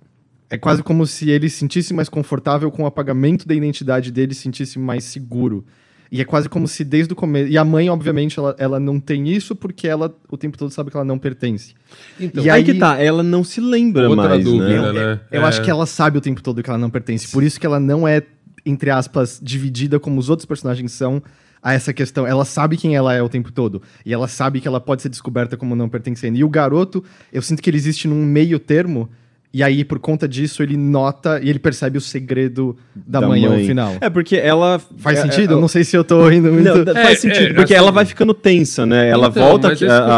É quase como se ele se sentisse mais confortável com o apagamento da identidade dele, se sentisse mais seguro. E é quase como se desde o começo. E a mãe, obviamente, ela, ela não tem isso porque ela o tempo todo sabe que ela não pertence. Então, e aí, aí que tá, ela não se lembra Outra mais. Dúvida, né? né? Eu, eu é. acho que ela sabe o tempo todo que ela não pertence. Por isso que ela não é, entre aspas, dividida como os outros personagens são a essa questão. Ela sabe quem ela é o tempo todo. E ela sabe que ela pode ser descoberta como não pertencendo. E o garoto, eu sinto que ele existe num meio termo e aí, por conta disso, ele nota e ele percebe o segredo da, da mãe, mãe, ao final. É, porque ela. Faz é, sentido? É, eu não sei se eu tô indo muito. Não, faz é, sentido, é, porque assim... ela vai ficando tensa, né? Ela então, volta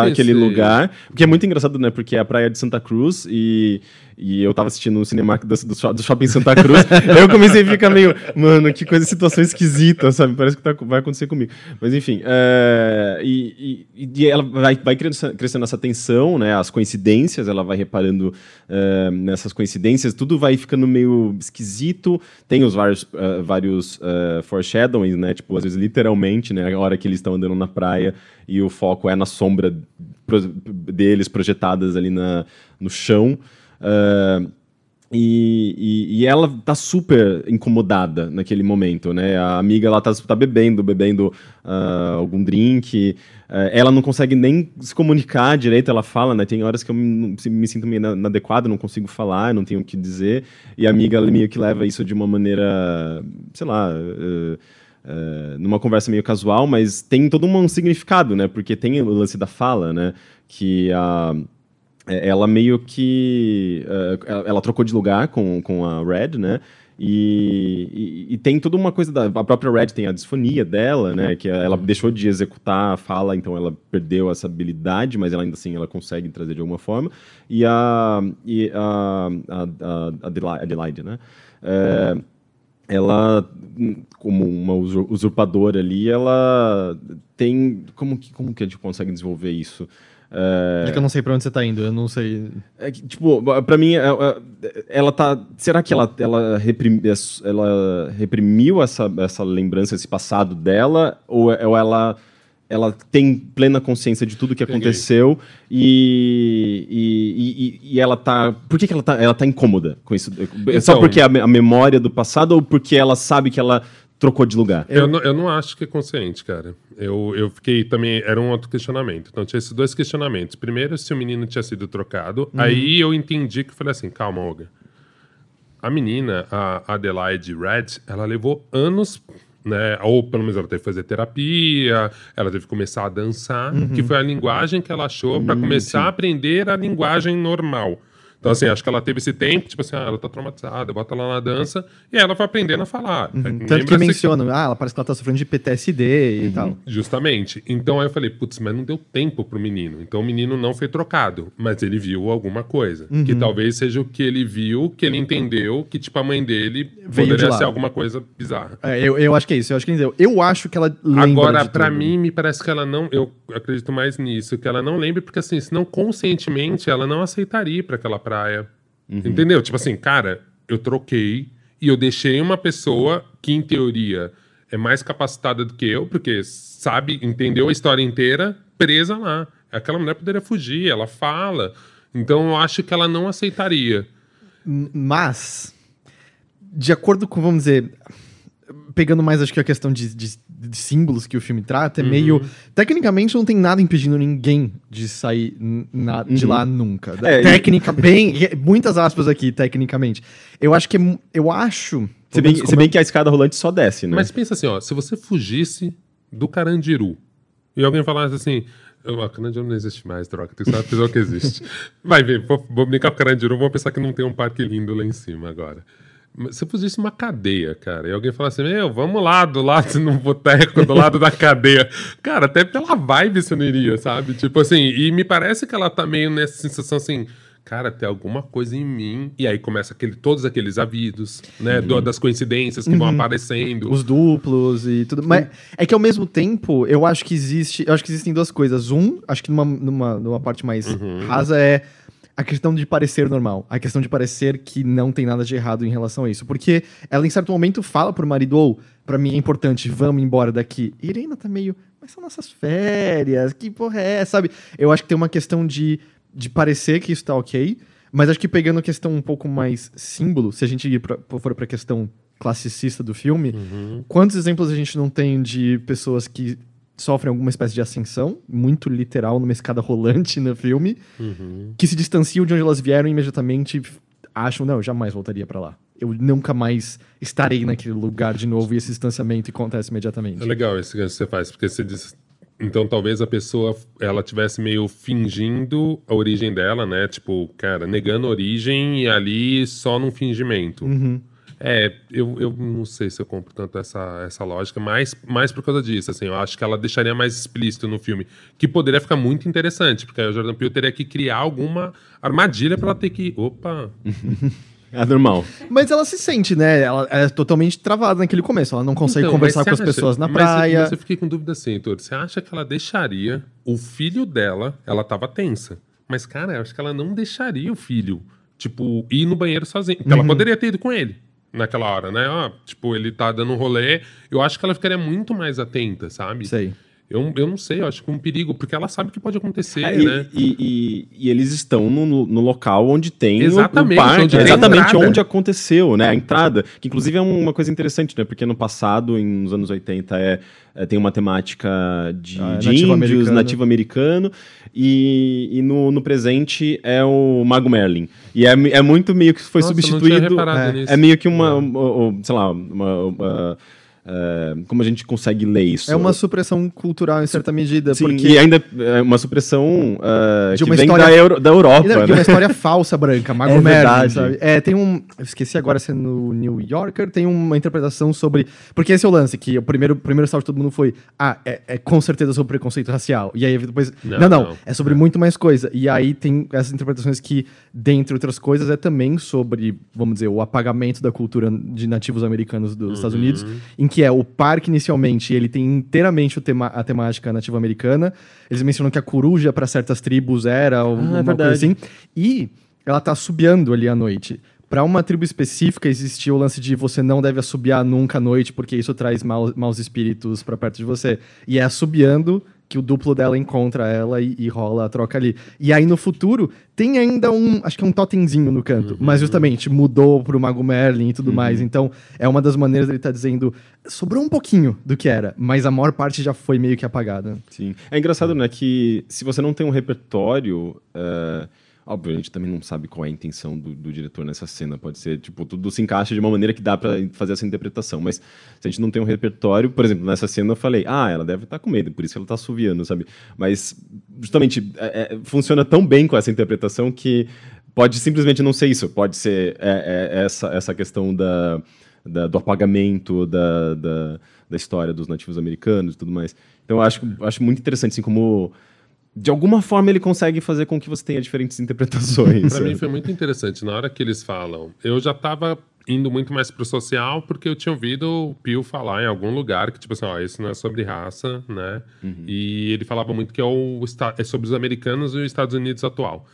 àquele lugar. O que é muito engraçado, né? Porque é a praia de Santa Cruz e e eu tava assistindo no cinema do, do, Shopping Santa Cruz. eu comecei a ficar meio, mano, que coisa, situação esquisita, sabe? Parece que tá, vai acontecer comigo. Mas enfim, é, e, e, e, ela vai, vai crescendo, crescendo, essa tensão, né? As coincidências, ela vai reparando é, nessas coincidências, tudo vai ficando meio esquisito. Tem os vários, uh, vários uh, foreshadowings, né? Tipo, às vezes literalmente, né? A hora que eles estão andando na praia e o foco é na sombra deles projetadas ali na, no chão. Uh, e, e, e, ela tá super incomodada naquele momento, né? A amiga ela tá, tá bebendo, bebendo uh, algum drink. Uh, ela não consegue nem se comunicar direito, ela fala, né? Tem horas que eu me, me sinto meio inadequado, não consigo falar, não tenho o que dizer. E a amiga meio que leva isso de uma maneira, sei lá. Uh, numa conversa meio casual, mas tem todo um significado, né? Porque tem o lance da fala, né? Que a. Uh, ela meio que. Uh, ela trocou de lugar com, com a Red, né? E, e, e, tem toda uma coisa da. A própria Red tem a disfonia dela, né? Que ela deixou de executar a fala, então ela perdeu essa habilidade, mas ela ainda assim ela consegue trazer de alguma forma. E a. E a, a, a Adelaide, né? É, ela, como uma usurpadora ali, ela tem. Como que, como que a gente consegue desenvolver isso? É... é que eu não sei pra onde você tá indo, eu não sei. É que, tipo, pra mim, é, é, ela tá. Será que ela, ela, reprim, ela reprimiu essa, essa lembrança, esse passado dela? Ou, ou ela ela tem plena consciência de tudo que aconteceu e, e, e, e, ela tá. Por que, que ela, tá, ela tá incômoda com isso? Então, Só porque é a, a memória do passado ou porque ela sabe que ela trocou de lugar? Eu, não, eu não acho que é consciente, cara. Eu, eu fiquei também. Era um outro questionamento. Então tinha esses dois questionamentos. Primeiro, se o menino tinha sido trocado. Uhum. Aí eu entendi que falei assim: calma, Olga. A menina, a Adelaide Red, ela levou anos né? Ou pelo menos ela teve que fazer terapia, ela teve que começar a dançar, uhum. que foi a linguagem que ela achou para começar sim. a aprender a linguagem normal. Então, assim, acho que ela teve esse tempo, tipo assim, ah, ela tá traumatizada, bota ela na dança, e ela vai aprendendo a falar. Uhum. Tanto que mencionam, que... ah, ela parece que ela tá sofrendo de PTSD e uhum. tal. Justamente. Então aí eu falei, putz, mas não deu tempo pro menino. Então o menino não foi trocado, mas ele viu alguma coisa. Uhum. Que talvez seja o que ele viu, que ele entendeu, que tipo a mãe dele Veio poderia de ser alguma coisa bizarra. É, eu, eu acho que é isso, eu acho que entendeu. Eu acho que ela lembra Agora, para mim, me parece que ela não, eu acredito mais nisso, que ela não lembra, porque assim, senão conscientemente ela não aceitaria pra aquela praia. Uhum. Entendeu? Tipo assim, cara, eu troquei e eu deixei uma pessoa que, em teoria, é mais capacitada do que eu, porque sabe, entendeu a história inteira, presa lá. Aquela mulher poderia fugir, ela fala. Então eu acho que ela não aceitaria. Mas, de acordo com, vamos dizer, pegando mais acho que a questão de, de, de símbolos que o filme trata, é uhum. meio. Tecnicamente não tem nada impedindo ninguém de sair na, de uhum. lá nunca. É, Técnica, e... bem. Muitas aspas aqui, tecnicamente. Eu acho que é, Eu acho. Se bem, se bem que a escada rolante só desce, né? Mas pensa assim, ó, se você fugisse do Carandiru e alguém falasse assim. O Carandiru não existe mais, troca. Tem que saber pessoa que existe. Vai ver, vou, vou brincar com o Carandiru, vou pensar que não tem um parque lindo lá em cima agora. Se fosse uma cadeia, cara, e alguém falasse, meu, vamos lá, do lado no boteco, do lado da cadeia. Cara, até pela vibe você não iria, sabe? Tipo assim, e me parece que ela tá meio nessa sensação assim, cara, tem alguma coisa em mim. E aí começa aquele, todos aqueles avisos, né? Uhum. das coincidências que uhum. vão aparecendo. Os duplos e tudo. Mas é que ao mesmo tempo, eu acho que existe. Eu acho que existem duas coisas. Um, acho que numa, numa, numa parte mais uhum. rasa é a questão de parecer normal, a questão de parecer que não tem nada de errado em relação a isso. Porque ela, em certo momento, fala pro marido, ou, oh, pra mim é importante, vamos embora daqui. E ele ainda tá meio, mas são nossas férias, que porra é, sabe? Eu acho que tem uma questão de, de parecer que isso tá ok, mas acho que pegando a questão um pouco mais símbolo, se a gente pra, for pra questão classicista do filme, uhum. quantos exemplos a gente não tem de pessoas que sofrem alguma espécie de ascensão, muito literal, numa escada rolante no filme, uhum. que se distanciam de onde elas vieram e imediatamente acham, não, eu jamais voltaria para lá. Eu nunca mais estarei naquele lugar de novo e esse distanciamento acontece imediatamente. É legal esse que você faz, porque você diz. Então talvez a pessoa ela tivesse meio fingindo a origem dela, né? Tipo, cara, negando a origem e ali só num fingimento. Uhum. É, eu, eu não sei se eu compro tanto essa, essa lógica, mas mais por causa disso, assim, eu acho que ela deixaria mais explícito no filme, que poderia ficar muito interessante, porque aí o Jordan Peele teria que criar alguma armadilha para ela ter que, opa... É normal. Mas ela se sente, né? Ela é totalmente travada naquele começo. Ela não consegue então, conversar com as pessoas na praia. Mas eu fiquei com dúvida assim, Heitor. Você acha que ela deixaria o filho dela? Ela tava tensa. Mas, cara, eu acho que ela não deixaria o filho, tipo, ir no banheiro sozinho. Uhum. Ela poderia ter ido com ele naquela hora, né? Ah, tipo, ele tá dando um rolê. Eu acho que ela ficaria muito mais atenta, sabe? Sei. Eu, eu não sei, eu acho que é um perigo, porque ela sabe que pode acontecer, é, né? E, e, e, eles estão no, no local onde tem exatamente, o, o parque, onde exatamente onde aconteceu, né? A entrada, que inclusive é uma coisa interessante, né? Porque no passado, em, nos anos 80, é, é tem uma temática de, ah, de nativo índios, americano. nativo americano, e, e no, no presente é o Mago Merlin. E é, é muito meio que foi Nossa, substituído. É, é, meio que uma, uma, sei lá, uma, uma Uh, como a gente consegue ler isso? É uma supressão cultural em certa medida. Sim, porque... e ainda é uma supressão uh, de uma que história... da, Euro, da Europa. Não, né? De uma história falsa branca, Mago é Merlin, sabe? É, tem um... Eu esqueci agora se é no New Yorker, tem uma interpretação sobre... Porque esse é o lance, que o primeiro, primeiro salto de todo mundo foi ah, é, é, com certeza sobre preconceito racial. E aí depois... Não, não, não, não. é sobre muito mais coisa. E aí tem essas interpretações que, dentre outras coisas, é também sobre, vamos dizer, o apagamento da cultura de nativos americanos dos uhum. Estados Unidos, em que é o parque inicialmente, ele tem inteiramente tema, a temática nativa americana. Eles mencionam que a coruja para certas tribos era ah, uma é coisa assim. E ela tá subiando ali à noite. Para uma tribo específica existia o lance de você não deve assobiar nunca à noite, porque isso traz maus, maus espíritos para perto de você. E é assobiando que o duplo dela encontra ela e, e, rola a troca ali. E aí no futuro tem ainda um, acho que é um totemzinho no canto, uhum. mas justamente mudou pro Mago Merlin e tudo uhum. mais. Então é uma das maneiras dele tá dizendo sobrou um pouquinho do que era, mas a maior parte já foi meio que apagada. Sim. É engraçado, né, que se você não tem um repertório. Uh Óbvio, a gente também não sabe qual é a intenção do, do, diretor nessa cena. Pode ser, tipo, tudo se encaixa de uma maneira que dá para fazer essa interpretação. Mas se a gente não tem um repertório, por exemplo, nessa cena eu falei, ah, ela deve estar tá com medo, por isso ela está assoviando, sabe? Mas, justamente, é, é, funciona tão bem com essa interpretação que pode simplesmente não ser isso, pode ser é, é, essa, essa questão da, da do apagamento da, da, da, história dos nativos americanos e tudo mais. Então eu acho, acho muito interessante, assim, como de alguma forma ele consegue fazer com que você tenha diferentes interpretações. Para mim foi muito interessante. Na hora que eles falam, eu já estava indo muito mais pro social porque eu tinha ouvido o Pio falar em algum lugar que, tipo assim, ó, isso não é sobre raça, né? Uhum. E ele falava muito que é, o, é sobre os americanos e os Estados Unidos atual.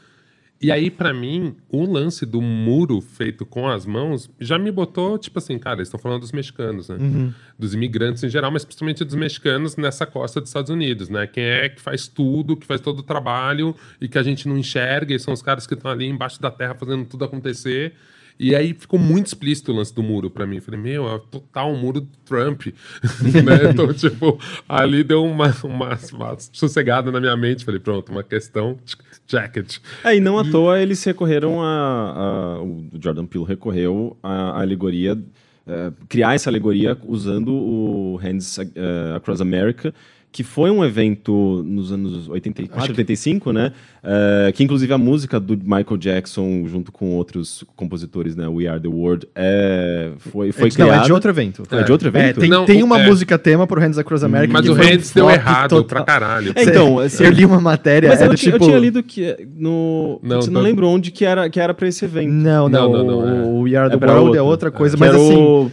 E aí, para mim, o lance do muro feito com as mãos já me botou, tipo assim, cara, eles estão falando dos mexicanos, né? Uhum. Dos imigrantes em geral, mas principalmente dos mexicanos nessa costa dos Estados Unidos, né? Quem é que faz tudo, que faz todo o trabalho e que a gente não enxerga, e são os caras que estão ali embaixo da terra fazendo tudo acontecer. E aí ficou muito explícito o lance do muro para mim. Falei, meu, é total muro do Trump. né? Então, tipo, ali deu uma, uma, uma, sossegada na minha mente. Falei, pronto, uma questão jacket. É, e não à toa eles recorreram a, a o Jordan Peele recorreu à alegoria, uh, criar essa alegoria usando o Hands uh, Across America, que foi um evento nos anos 84, 85, né? Uh, que inclusive a música do Michael Jackson, junto com outros compositores, né? We Are the World, é, foi, foi é, criada. Não, é de outro evento. É, é de outro evento? É, tem, não, tem uma é. música tema pro Hands Across America. Mas o Hands deu errado total. pra caralho. É, então, assim, eu li uma matéria. Mas eu, tipo... eu tinha lido que no. Não, você não lembro onde que era, que era pra esse evento. Não, não. não, não, não o We Are the World outro. é outra coisa, mas era assim. O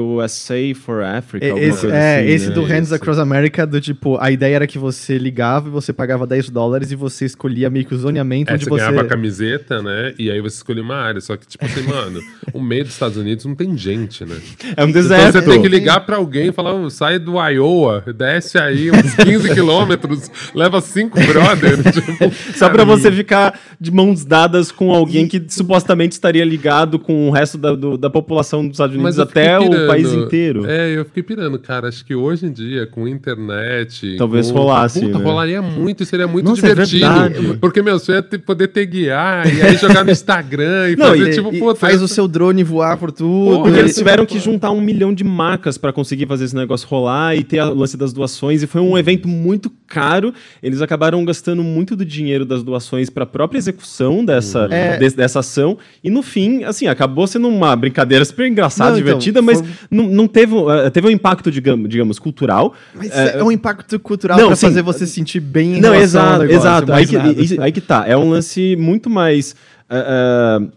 uh, USA for Africa. Esse, é, assim, esse né? do Hands Across America, do tipo, a ideia era que você ligava e você pagava 10 dólares e você escolhia meio que o zoneamento é, onde você. você ganhava a camiseta, né? E aí você escolhia uma área. Só que, tipo assim, mano, o meio dos Estados Unidos não tem gente, né? É um deserto. Então você tem que ligar pra alguém e falar: sai do Iowa, desce aí uns 15 quilômetros, leva cinco brothers. tipo, Só pra você ficar de mãos dadas com alguém que supostamente estaria ligado com o resto da, do, da população dos Estados Unidos até pirando. o país inteiro. É, eu fiquei pirando, cara. Acho que hoje em dia, com internet. Talvez com, rolasse. Puta, né? rolaria muito e seria muito Nossa, é divertido. É porque, meu, você ia poder ter guiar e aí jogar no Instagram e Não, fazer, e, tipo, e puta, faz o seu drone voar por tudo. Porque eles tiveram que juntar um milhão de marcas para conseguir fazer esse negócio rolar e ter o lance das doações. E foi um evento muito caro. Eles acabaram gastando muito do dinheiro das doações para a própria execução dessa, é. de, dessa ação. E no fim, assim, acabou sendo uma brincadeira super engraçada, não, então, divertida, então, mas foi... não, não teve, uh, teve um impacto, digamos, digamos cultural. Mas é, é um impacto cultural para fazer você se sentir bem em Não, exato, negócio, exato. Aí que, aí que tá. É um lance muito mais. Uh, uh,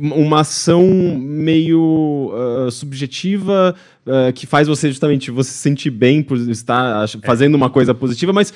uma ação meio uh, subjetiva uh, que faz você justamente você se sentir bem por estar fazendo uma coisa positiva, mas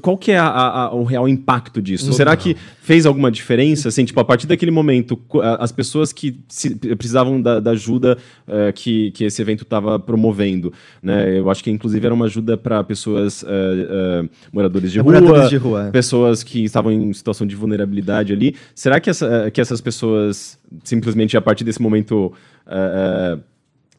qual que é a, a, o real impacto disso? Será que fez alguma diferença? Assim, tipo, a partir daquele momento, as pessoas que se, precisavam da, da ajuda uh, que, que esse evento estava promovendo, né? Eu acho que inclusive era uma ajuda para pessoas uh, moradores de é, rua, moradores de rua, pessoas que estavam em situação de vulnerabilidade ali. Será que, essa, que essas pessoas simplesmente a partir desse momento uh,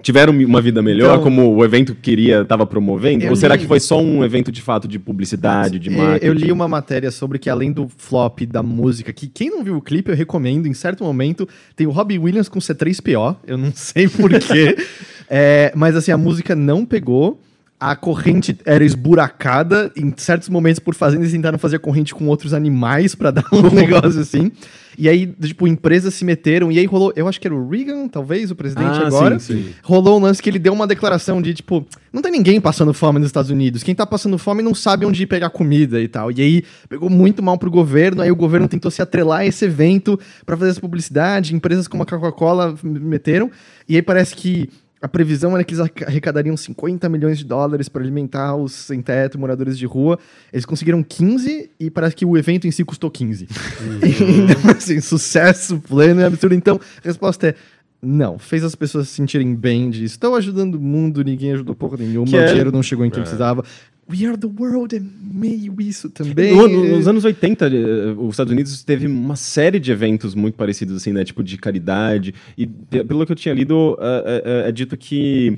tiveram uma vida melhor, então, como o evento queria, estava promovendo? Ou será li... que foi só um evento de fato de publicidade, de marketing? Eu li uma matéria sobre que além do flop da música, que quem não viu o clipe eu recomendo, em certo momento tem o Robbie Williams com C3PO, eu não sei porquê, é, mas assim, a música não pegou, a corrente era esburacada em certos momentos por fazendas tentaram fazer a corrente com outros animais para dar um negócio assim. E aí, tipo, empresas se meteram, e aí rolou, eu acho que era o Reagan, talvez, o presidente ah, agora. Sim, sim. Rolou um lance que ele deu uma declaração de, tipo, não tem ninguém passando fome nos Estados Unidos. Quem tá passando fome não sabe onde ir pegar comida e tal. E aí pegou muito mal pro governo, aí o governo tentou se atrelar a esse evento para fazer essa publicidade, empresas como a Coca-Cola meteram. E aí parece que a previsão era que eles arrecadariam 50 milhões de dólares para alimentar os sem-teto, moradores de rua. Eles conseguiram 15 e parece que o evento em si custou 15. Uhum. então, assim, sucesso pleno e absurdo. Então, a resposta é não, fez as pessoas se sentirem bem disso. Estão ajudando o mundo, ninguém ajudou porra nenhuma, que o é... dinheiro não chegou em quem é. precisava. We are the world é meio isso também. No, no, nos anos 80, eh, os Estados Unidos teve uma série de eventos muito parecidos, assim, né? Tipo de caridade. E pelo que eu tinha lido, é, é, é dito que.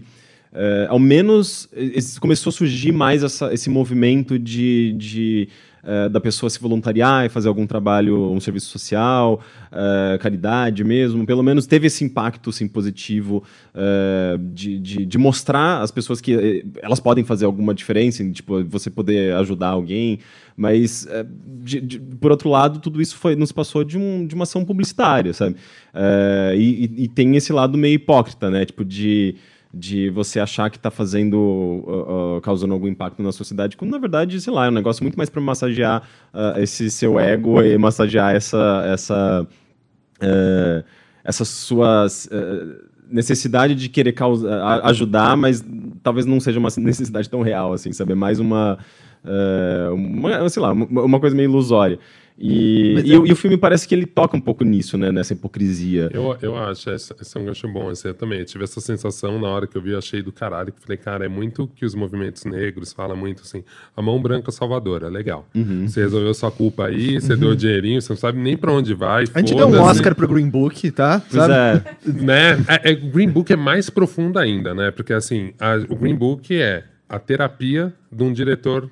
ao menos começou a surgir mais essa, esse movimento de, de é, da pessoa se voluntariar e fazer algum trabalho, um serviço social, é, caridade mesmo, pelo menos teve esse impacto sim, positivo é, de, de, de, mostrar às pessoas que elas podem fazer alguma diferença, tipo, você poder ajudar alguém, mas de, de, por outro lado, tudo isso foi, nos passou de, um, de uma ação publicitária, sabe? E, e, e tem esse lado meio hipócrita, né? Tipo, de de você achar que está fazendo, uh, uh, causando algum impacto na sociedade, quando na verdade, sei lá, é um negócio muito mais para massagear uh, esse seu ego e massagear essa, essa, uh, essa sua uh, necessidade de querer causar, ajudar, mas talvez não seja uma necessidade tão real, assim, sabe? É mais uma, uh, uma sei lá, uma coisa meio ilusória. E, e, é... e, o filme parece que ele toca um pouco nisso, né? Nessa hipocrisia. Eu, eu acho, esse, esse é um gancho bom. Assim, eu também tive essa sensação na hora que eu vi, achei do caralho. Que falei, cara, é muito que os movimentos negros falam muito assim. A mão branca salvadora, legal. Uhum. Você resolveu sua culpa aí, você uhum. deu o dinheirinho, você não sabe nem pra onde vai. A gente deu um Oscar pro Green Book, tá? Pois sabe? é. né? É, é, Green Book é mais profundo ainda, né? Porque assim, a, o Green Book é a terapia de um diretor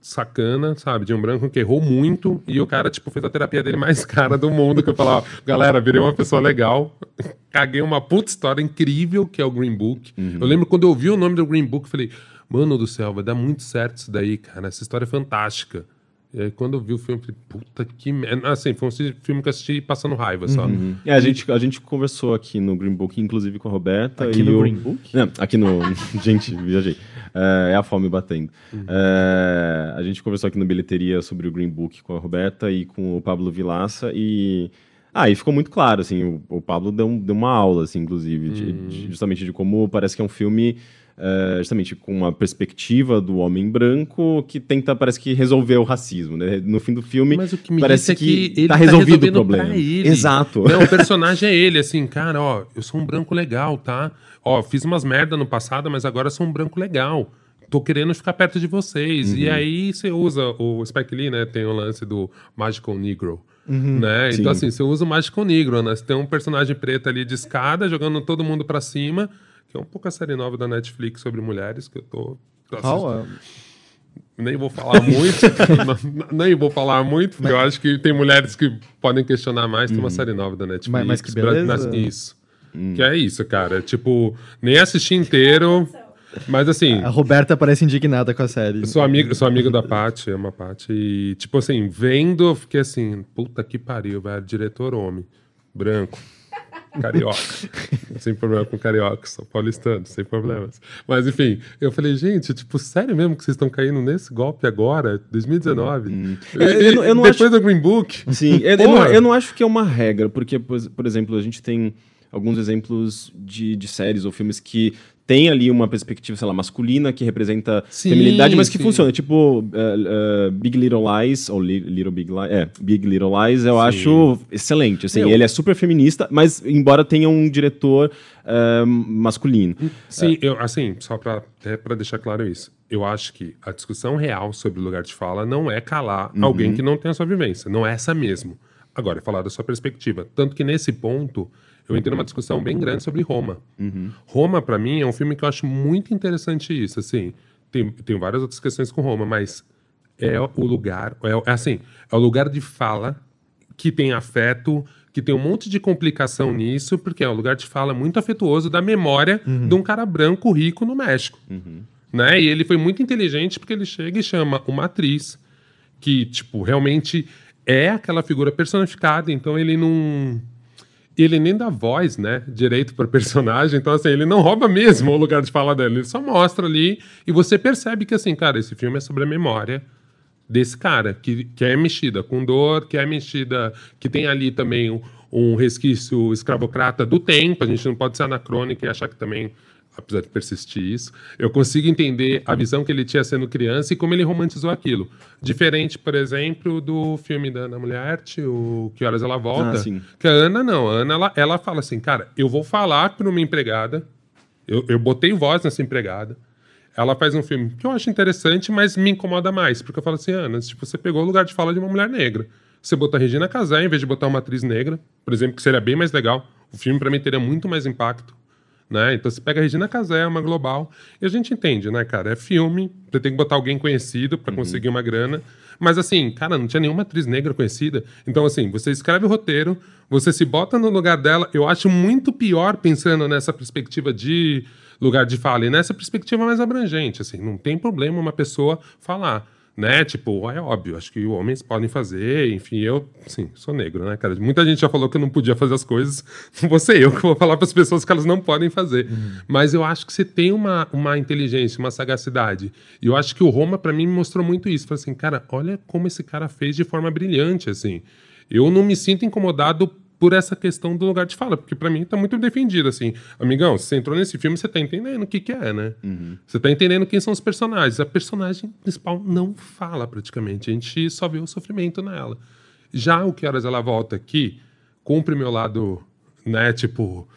sacana, sabe? De um branco que errou muito e o cara, tipo, fez a terapia dele mais cara do mundo. Que eu falava, galera, virei uma pessoa legal, caguei uma puta história incrível que é o Green Book. Uhum. Eu lembro quando eu vi o nome do Green Book, falei, mano do céu, vai dar muito certo isso daí, cara. Essa história é fantástica. E aí, quando eu vi o filme, eu falei, puta que merda. Assim, foi um filme que eu assisti passando raiva só. Uhum. É, a gente, a gente conversou aqui no Green Book, inclusive com a Roberta. Aqui no Green Book? Não, aqui no. gente, viajei. É, é, a fome batendo. Uhum. É, a gente conversou aqui no Bilheteria sobre o Green Book com a Roberta e com o Pablo Vilaça e. Ah, e ficou muito claro, assim, o, o Pablo deu, deu uma aula, assim, inclusive, de, uhum. de, justamente de como parece que é um filme Uh, justamente com uma perspectiva do homem branco que tenta, parece que, resolver o racismo. Né? No fim do filme, Mas o que me parece é que, que tá resolvido o problema. Exato. Não, o personagem é ele, assim, cara, ó, eu sou um branco legal, tá? Ó, fiz umas merda no passado, mas agora sou um branco legal. Tô querendo ficar perto de vocês. Uhum. E aí você usa o Spike Lee, né? Tem o lance do Magical Negro. Uhum, né? Então, assim, você usa o Magical Negro, né? Você tem um personagem preto ali de escada, jogando todo mundo para cima que é um pouco a série nova da Netflix sobre mulheres, que eu tô, tô assistindo. Nem vou falar muito, não, nem vou falar muito, porque mas... eu acho que tem mulheres que podem questionar mais. Tem uma uhum. série nova da Netflix. Mas, mas que beleza. Isso. Hum. Que é isso, cara. Tipo, nem assisti inteiro. Mas assim. A Roberta parece indignada com a série. Eu sou amigo, sou amigo da Paty, amo a Paty. E, tipo assim, vendo, eu fiquei assim, puta que pariu, velho. Diretor homem, branco carioca. sem problema com carioca, sou paulistano, sem problemas. Mas enfim, eu falei, gente, tipo, sério mesmo que vocês estão caindo nesse golpe agora, 2019? Hum. E, eu, eu, depois acho... do Green Book? Sim, eu, eu, não, eu não acho que é uma regra, porque, por exemplo, a gente tem alguns exemplos de, de séries ou filmes que tem ali uma perspectiva, sei lá, masculina que representa sim, feminilidade, mas que sim. funciona. Tipo, uh, uh, Big Little Lies, ou Li Little Big Lies, é, Big Little Lies, eu sim. acho excelente. Assim, Meu. ele é super feminista, mas embora tenha um diretor uh, masculino. Sim, eu, assim, só para para deixar claro isso, eu acho que a discussão real sobre o lugar de fala não é calar uhum. alguém que não tem a sua vivência, não é essa mesmo. Agora, é falar da sua perspectiva. Tanto que nesse ponto eu entrei numa discussão bem grande sobre Roma. Uhum. Roma, para mim, é um filme que eu acho muito interessante isso. Assim, tem, tem várias outras questões com Roma, mas é o lugar, é, é assim, é o lugar de fala que tem afeto, que tem um monte de complicação nisso, porque é um lugar de fala muito afetuoso da memória uhum. de um cara branco rico no México. Uhum. Né? E ele foi muito inteligente porque ele chega e chama uma atriz que, tipo, realmente é aquela figura personificada, então ele não ele nem dá voz, né, direito para personagem, então assim, ele não rouba mesmo o lugar de fala dele, ele só mostra ali e você percebe que assim, cara, esse filme é sobre a memória desse cara que, que é mexida com dor, que é mexida, que tem ali também um, um resquício escravocrata do tempo, a gente não pode ser anacrônico e achar que também apesar de persistir isso, eu consigo entender a visão que ele tinha sendo criança e como ele romantizou aquilo. Diferente, por exemplo, do filme da Ana Mulher Arte, o Que Horas Ela Volta. Ah, que a Ana não, a Ana ela, ela fala assim, cara, eu vou falar para uma empregada, eu, eu botei voz nessa empregada, ela faz um filme que eu acho interessante, mas me incomoda mais, porque eu falo assim, Ana, tipo, você pegou o lugar de fala de uma mulher negra. Você botou a Regina Casé em vez de botar uma atriz negra, por exemplo, que seria bem mais legal. O filme, para mim, teria muito mais impacto né? Então você pega a Regina Casé, uma global, e a gente entende, né, cara? É filme, você tem que botar alguém conhecido para uhum. conseguir uma grana. Mas assim, cara, não tinha nenhuma atriz negra conhecida. Então, assim, você escreve o roteiro, você se bota no lugar dela. Eu acho muito pior pensando nessa perspectiva de lugar de fala e nessa perspectiva mais abrangente. Assim, não tem problema uma pessoa falar né? Tipo, é óbvio, acho que homens podem fazer, enfim, eu, sim, sou negro, né, cara? Muita gente já falou que eu não podia fazer as coisas, não vou ser eu que vou falar para as pessoas que elas não podem fazer. Uhum. Mas eu acho que você tem uma, uma inteligência, uma sagacidade. E eu acho que o Roma, para mim, me mostrou muito isso. Falei assim, cara, olha como esse cara fez de forma brilhante, assim. Eu não me sinto incomodado por essa questão do lugar de fala, porque para mim tá muito defendido, assim. Amigão, se você entrou nesse filme, você tá entendendo o que que é, né? Uhum. Você tá entendendo quem são os personagens. A personagem principal não fala praticamente, a gente só vê o sofrimento nela. Já o Que Horas Ela Volta aqui, cumpre meu lado, né, tipo,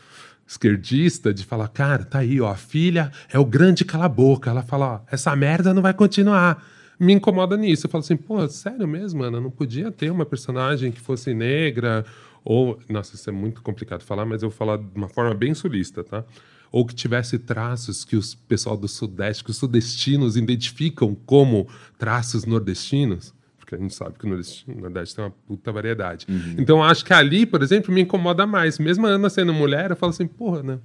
esquerdista, de falar, cara, tá aí, ó, a filha é o grande cala-boca. Ela fala, ó, essa merda não vai continuar me incomoda nisso. Eu falo assim, pô, sério mesmo, Ana? Não podia ter uma personagem que fosse negra ou, nossa, isso é muito complicado falar, mas eu vou falar de uma forma bem sulista, tá? Ou que tivesse traços que os pessoal do Sudeste, que os sudestinos identificam como traços nordestinos, porque a gente sabe que o Nordeste tem uma puta variedade. Uhum. Então, acho que ali, por exemplo, me incomoda mais. Mesmo a Ana sendo mulher, eu falo assim, porra, né?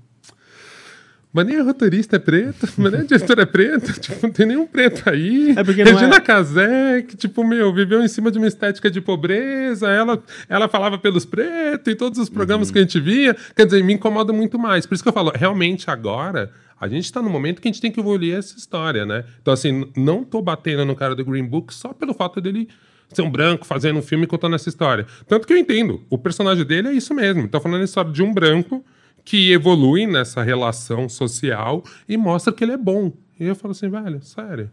Mas nem a roteirista é preta, mas nem a diretora é preta, tipo, não tem nenhum preto aí. É porque Regina é... Casé, que, tipo, meu, viveu em cima de uma estética de pobreza, ela, ela falava pelos pretos em todos os programas uhum. que a gente via. Quer dizer, me incomoda muito mais. Por isso que eu falo, realmente agora a gente está no momento que a gente tem que evoluir essa história, né? Então, assim, não tô batendo no cara do Green Book só pelo fato dele ser um branco fazendo um filme contando essa história. Tanto que eu entendo, o personagem dele é isso mesmo. Tá falando a história de um branco que evolui nessa relação social e mostra que ele é bom. E eu falo assim, velho, sério.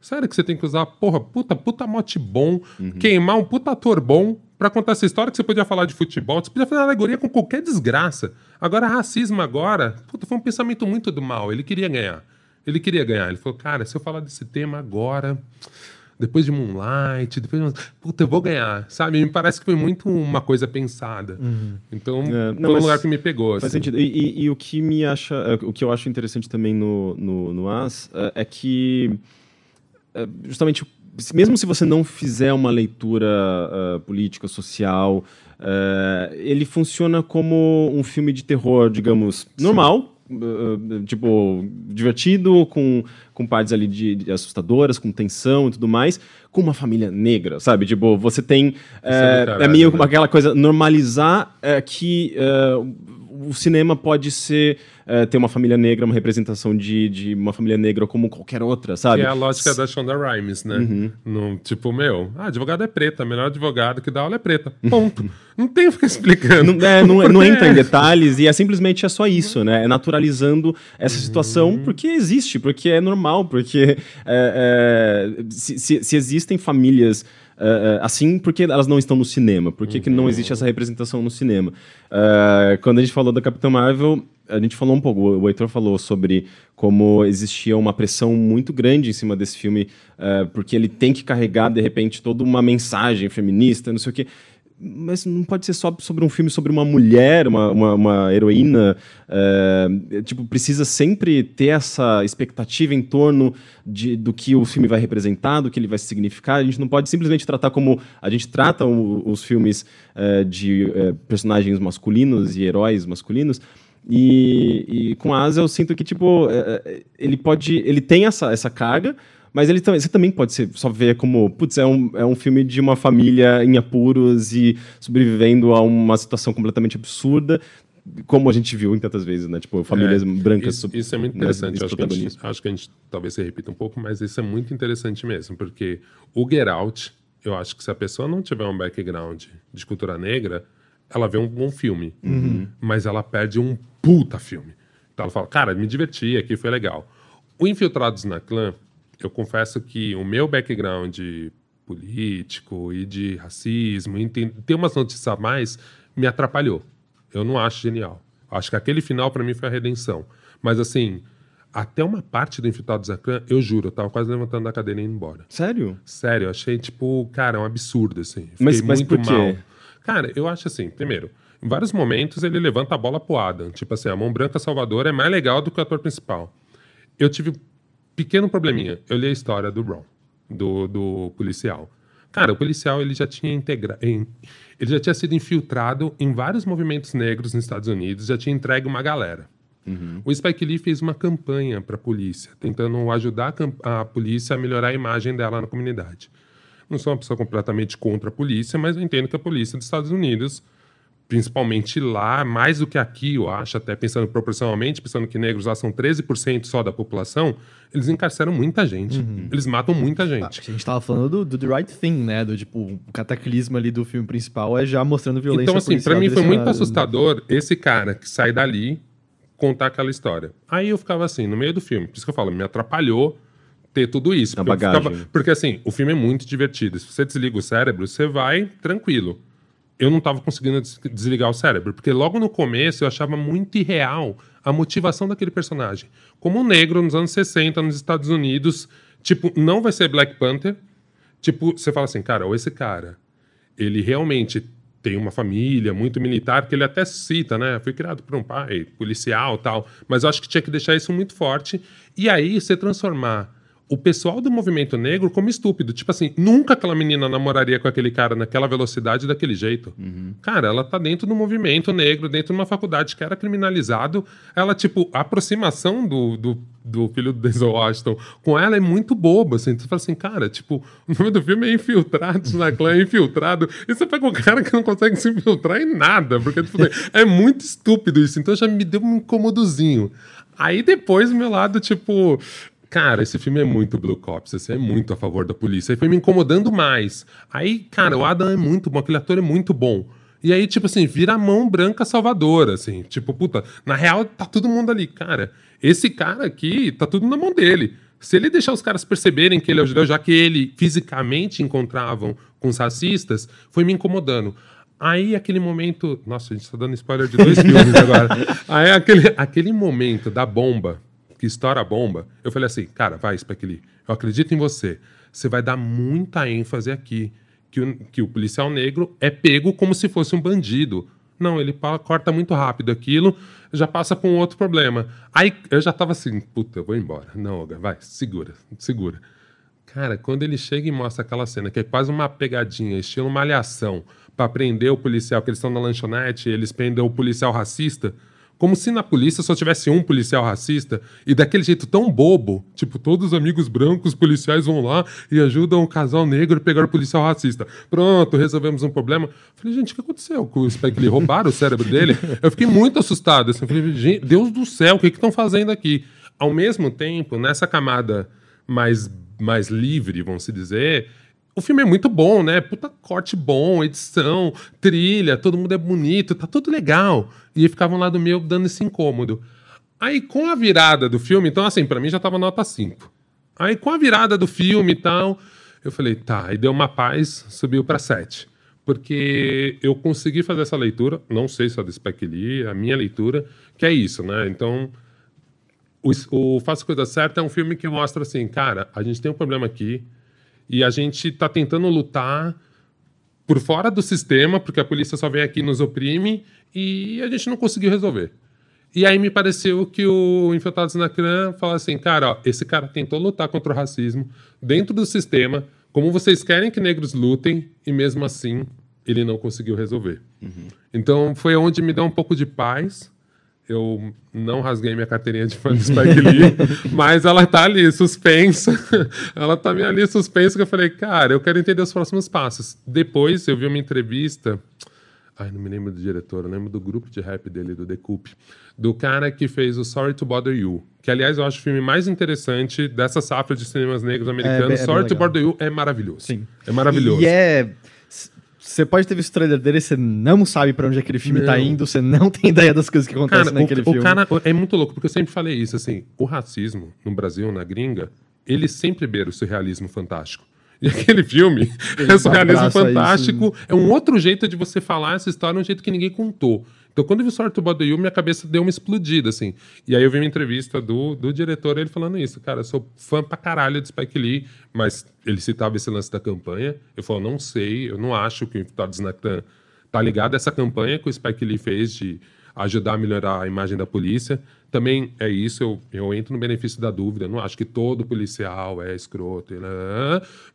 Sério que você tem que usar, porra, puta, puta mote bom, uhum. queimar um puta ator bom para contar essa história que você podia falar de futebol, você podia fazer alegoria com qualquer desgraça. Agora, racismo agora, puta, foi um pensamento muito do mal. Ele queria ganhar. Ele queria ganhar. Ele falou, cara, se eu falar desse tema agora, depois de Moonlight, depois de... Puta, eu vou ganhar, sabe? Me parece que foi muito uma coisa pensada. Uhum. Então, é, não, foi um lugar que me pegou. Faz assim. sentido. E, e, e, o que me acha, é, o que eu acho interessante também no, no, no As é, é que é, justamente mesmo se você não fizer uma leitura uh, política, social, uh, ele funciona como um filme de terror, digamos, normal, uh, tipo, divertido, com, com partes ali de, de, assustadoras, com tensão e tudo mais, com uma família negra, sabe? Tipo, você tem. É, é, é meio né? aquela coisa, normalizar é, que o cinema pode ser é, ter uma família negra, uma representação de, de uma família negra como qualquer outra, sabe? Que é a lógica S da Shonda Rhimes, né? Uhum. No, tipo, meu, ah, advogado é preta, melhor advogado que dá aula é preta. Ponto. não tem o que explicando. Não, é, não, não, entra em detalhes e é simplesmente é só isso, né? É naturalizando essa situação uhum. porque existe, porque é normal, porque é, é, se, se, se existem famílias Uh, assim, porque elas não estão no cinema? Por que, uhum. que não existe essa representação no cinema? Uh, quando a gente falou da Capitã Marvel, a gente falou um pouco, o Heitor falou sobre como existia uma pressão muito grande em cima desse filme, uh, porque ele tem que carregar, de repente, toda uma mensagem feminista, não sei o quê mas não pode ser só sobre um filme sobre uma mulher, uma, uma, uma heroína. É, tipo, precisa sempre ter essa expectativa em torno de, do que o filme vai representar, do que ele vai significar. A gente não pode simplesmente tratar como a gente trata o, os filmes é, de é, personagens masculinos e heróis masculinos. E, e com Asa eu sinto que tipo ele pode, ele tem essa, essa carga, mas ele também, você também pode ser, só ver como, putz, é um, é um filme de uma família em apuros e sobrevivendo a uma situação completamente absurda, como a gente viu em tantas vezes, né? Tipo, famílias é, brancas. Isso, isso, é muito interessante. Acho que, gente, acho que, a gente, talvez se repita um pouco, mas isso é muito interessante mesmo, porque o Get Out, eu acho que se a pessoa não tiver um background de cultura negra, ela vê um bom filme, uhum. mas ela perde um puta filme. Então ela fala, cara, me diverti, aqui foi legal. O Infiltrados na Clã, eu confesso que o meu background político e de racismo, e tem, ter umas notícias a mais, me atrapalhou. Eu não acho genial. Acho que aquele final para mim foi a redenção. Mas assim, até uma parte do Infiltrado Zacan, eu juro, eu tava quase levantando da cadeira e indo embora. Sério? Sério, eu achei, tipo, cara, um absurdo, assim. Fiquei mas, mas muito por quê? mal. Cara, eu acho assim, primeiro, Em vários momentos ele levanta a bola pro Adam. Tipo assim, a mão branca Salvador é mais legal do que o ator principal. Eu tive pequeno probleminha. Eu li a história do Ron, do, do policial. Cara, o policial ele já tinha integrado. Ele já tinha sido infiltrado em vários movimentos negros nos Estados Unidos, já tinha entregue uma galera. Uhum. O Spike Lee fez uma campanha para a polícia, tentando ajudar a, a, polícia a melhorar a imagem dela na comunidade. Não sou uma pessoa completamente contra a polícia, mas eu entendo que a polícia dos Estados Unidos principalmente lá, mais do que aqui, eu acho, até pensando proporcionalmente, pensando que negros lá são 13% só da população, eles encarceram muita gente. Uhum. Eles matam muita gente. a gente tava falando do, do, The Right Thing, né? Do tipo, o cataclismo ali do filme principal é já mostrando violência Então, assim, para mim foi muito assustador esse cara que sai dali contar aquela história. Aí eu ficava assim, no meio do filme, por isso que eu falo, me atrapalhou ter tudo isso. Bagagem. Ficava, porque assim, o filme é muito divertido. Se você desliga o cérebro, você vai tranquilo eu não estava conseguindo desligar o cérebro, porque logo no começo eu achava muito irreal a motivação daquele personagem. Como um negro nos anos 60 nos Estados Unidos, tipo, não vai ser Black Panther. Tipo, você fala assim, cara, ou esse cara, ele realmente tem uma família muito militar, que ele até cita, né? Foi criado por um pai policial tal, mas eu acho que tinha que deixar isso muito forte. E aí você transformar o pessoal do movimento negro como estúpido. Tipo assim, nunca aquela menina namoraria com aquele cara naquela velocidade daquele jeito. Uhum. Cara, ela tá dentro do movimento negro, dentro de uma faculdade que era criminalizado. Ela, tipo, a aproximação do, do, do filho do Denzel Washington com ela é muito boba, assim. Tu fala assim, cara, tipo, o nome do filme é Infiltrados na Clã, é Infiltrado. E você pega um cara que não consegue se infiltrar em nada, porque, tipo, é muito estúpido isso. Então já me deu um incomodozinho. Aí depois, meu lado, tipo, Cara, esse filme é muito Blue Cops, esse é muito a favor da polícia. Aí foi me incomodando mais. Aí, cara, o Adam é muito bom, aquele ator é muito bom. E aí, tipo assim, vira a mão branca salvadora, assim. Tipo, puta, na real, tá todo mundo ali. Cara, esse cara aqui, tá tudo na mão dele. Se ele deixar os caras perceberem que ele é o judeu, já que ele fisicamente encontravam com os racistas, foi me incomodando. Aí, aquele momento. Nossa, a gente tá dando spoiler de dois filmes agora. Aí, aquele, aquele momento da bomba, que estoura a bomba, eu falei assim, cara, vai, Lee, eu acredito em você. Você vai dar muita ênfase aqui que o, que o policial negro é pego como se fosse um bandido. Não, ele corta muito rápido aquilo, já passa para um outro problema. Aí eu já tava assim, puta, eu vou embora. Não, vai, segura, segura. Cara, quando ele chega e mostra aquela cena, que é quase uma pegadinha, estilo malhação, para prender o policial, que eles estão na lanchonete, eles prendem o policial racista. Como se na polícia só tivesse um policial racista e daquele jeito tão bobo, tipo, todos os amigos brancos policiais vão lá e ajudam o casal negro a pegar o policial racista. Pronto, resolvemos um problema. Falei, gente, o que aconteceu com o Spike Lee? Roubaram o cérebro dele? Eu fiquei muito assustado. Assim, falei, gente, Deus do céu, o que estão fazendo aqui? Ao mesmo tempo, nessa camada mais, mais livre, vamos se dizer, o filme é muito bom, né? Puta corte bom, edição, trilha, todo mundo é bonito, tá tudo legal. E ficavam lá do meu dando esse incômodo. Aí com a virada do filme, então assim, para mim já tava nota 5. Aí com a virada do filme e tal, eu falei, tá, aí deu uma paz, subiu para 7. Porque eu consegui fazer essa leitura, não sei se é do Spike Lee, a minha leitura, que é isso, né? Então, o, o Coisa Certa é um filme que mostra assim, cara, a gente tem um problema aqui, e a gente está tentando lutar por fora do sistema, porque a polícia só vem aqui e nos oprime, e a gente não conseguiu resolver. E aí me pareceu que o Infiltrados na Clã fala assim, cara, ó, esse cara tentou lutar contra o racismo dentro do sistema, como vocês querem que negros lutem, e mesmo assim ele não conseguiu resolver. Uhum. Então foi onde me deu um pouco de paz, eu não rasguei minha carteirinha de fã do Spike Lee, mas ela tá ali, suspensa. ela tá ali suspensa, que eu falei, cara, eu quero entender os próximos passos. Depois eu vi uma entrevista. Ai, não me lembro do diretor, eu lembro do grupo de rap dele, do The Coop. Do cara que fez o Sorry to Bother You. Que, aliás, eu acho o filme mais interessante dessa safra de cinemas negros americanos. É, é Sorry to Bother You é maravilhoso. Sim. É maravilhoso. E é você pode ter visto o trailer dele, você não sabe para onde aquele filme não. tá indo, você não tem ideia das coisas que acontecem cara, naquele o, filme. O cara é muito louco, porque eu sempre falei isso, assim, o racismo no Brasil, na gringa, ele sempre beira o surrealismo fantástico. E aquele filme é surrealismo fantástico, isso. é um outro jeito de você falar essa história, um jeito que ninguém contou. Então, quando eu vi Sorte do You, minha cabeça deu uma explodida, assim. E aí eu vi uma entrevista do, do diretor, ele falando isso. Cara, eu sou fã pra caralho de Spike Lee, mas ele citava esse lance da campanha. Eu falo, não sei, eu não acho que o Infiltrados na Clã tá ligado a essa campanha que o Spike Lee fez de ajudar a melhorar a imagem da polícia. Também é isso, eu, eu entro no benefício da dúvida. Não acho que todo policial é escroto, né?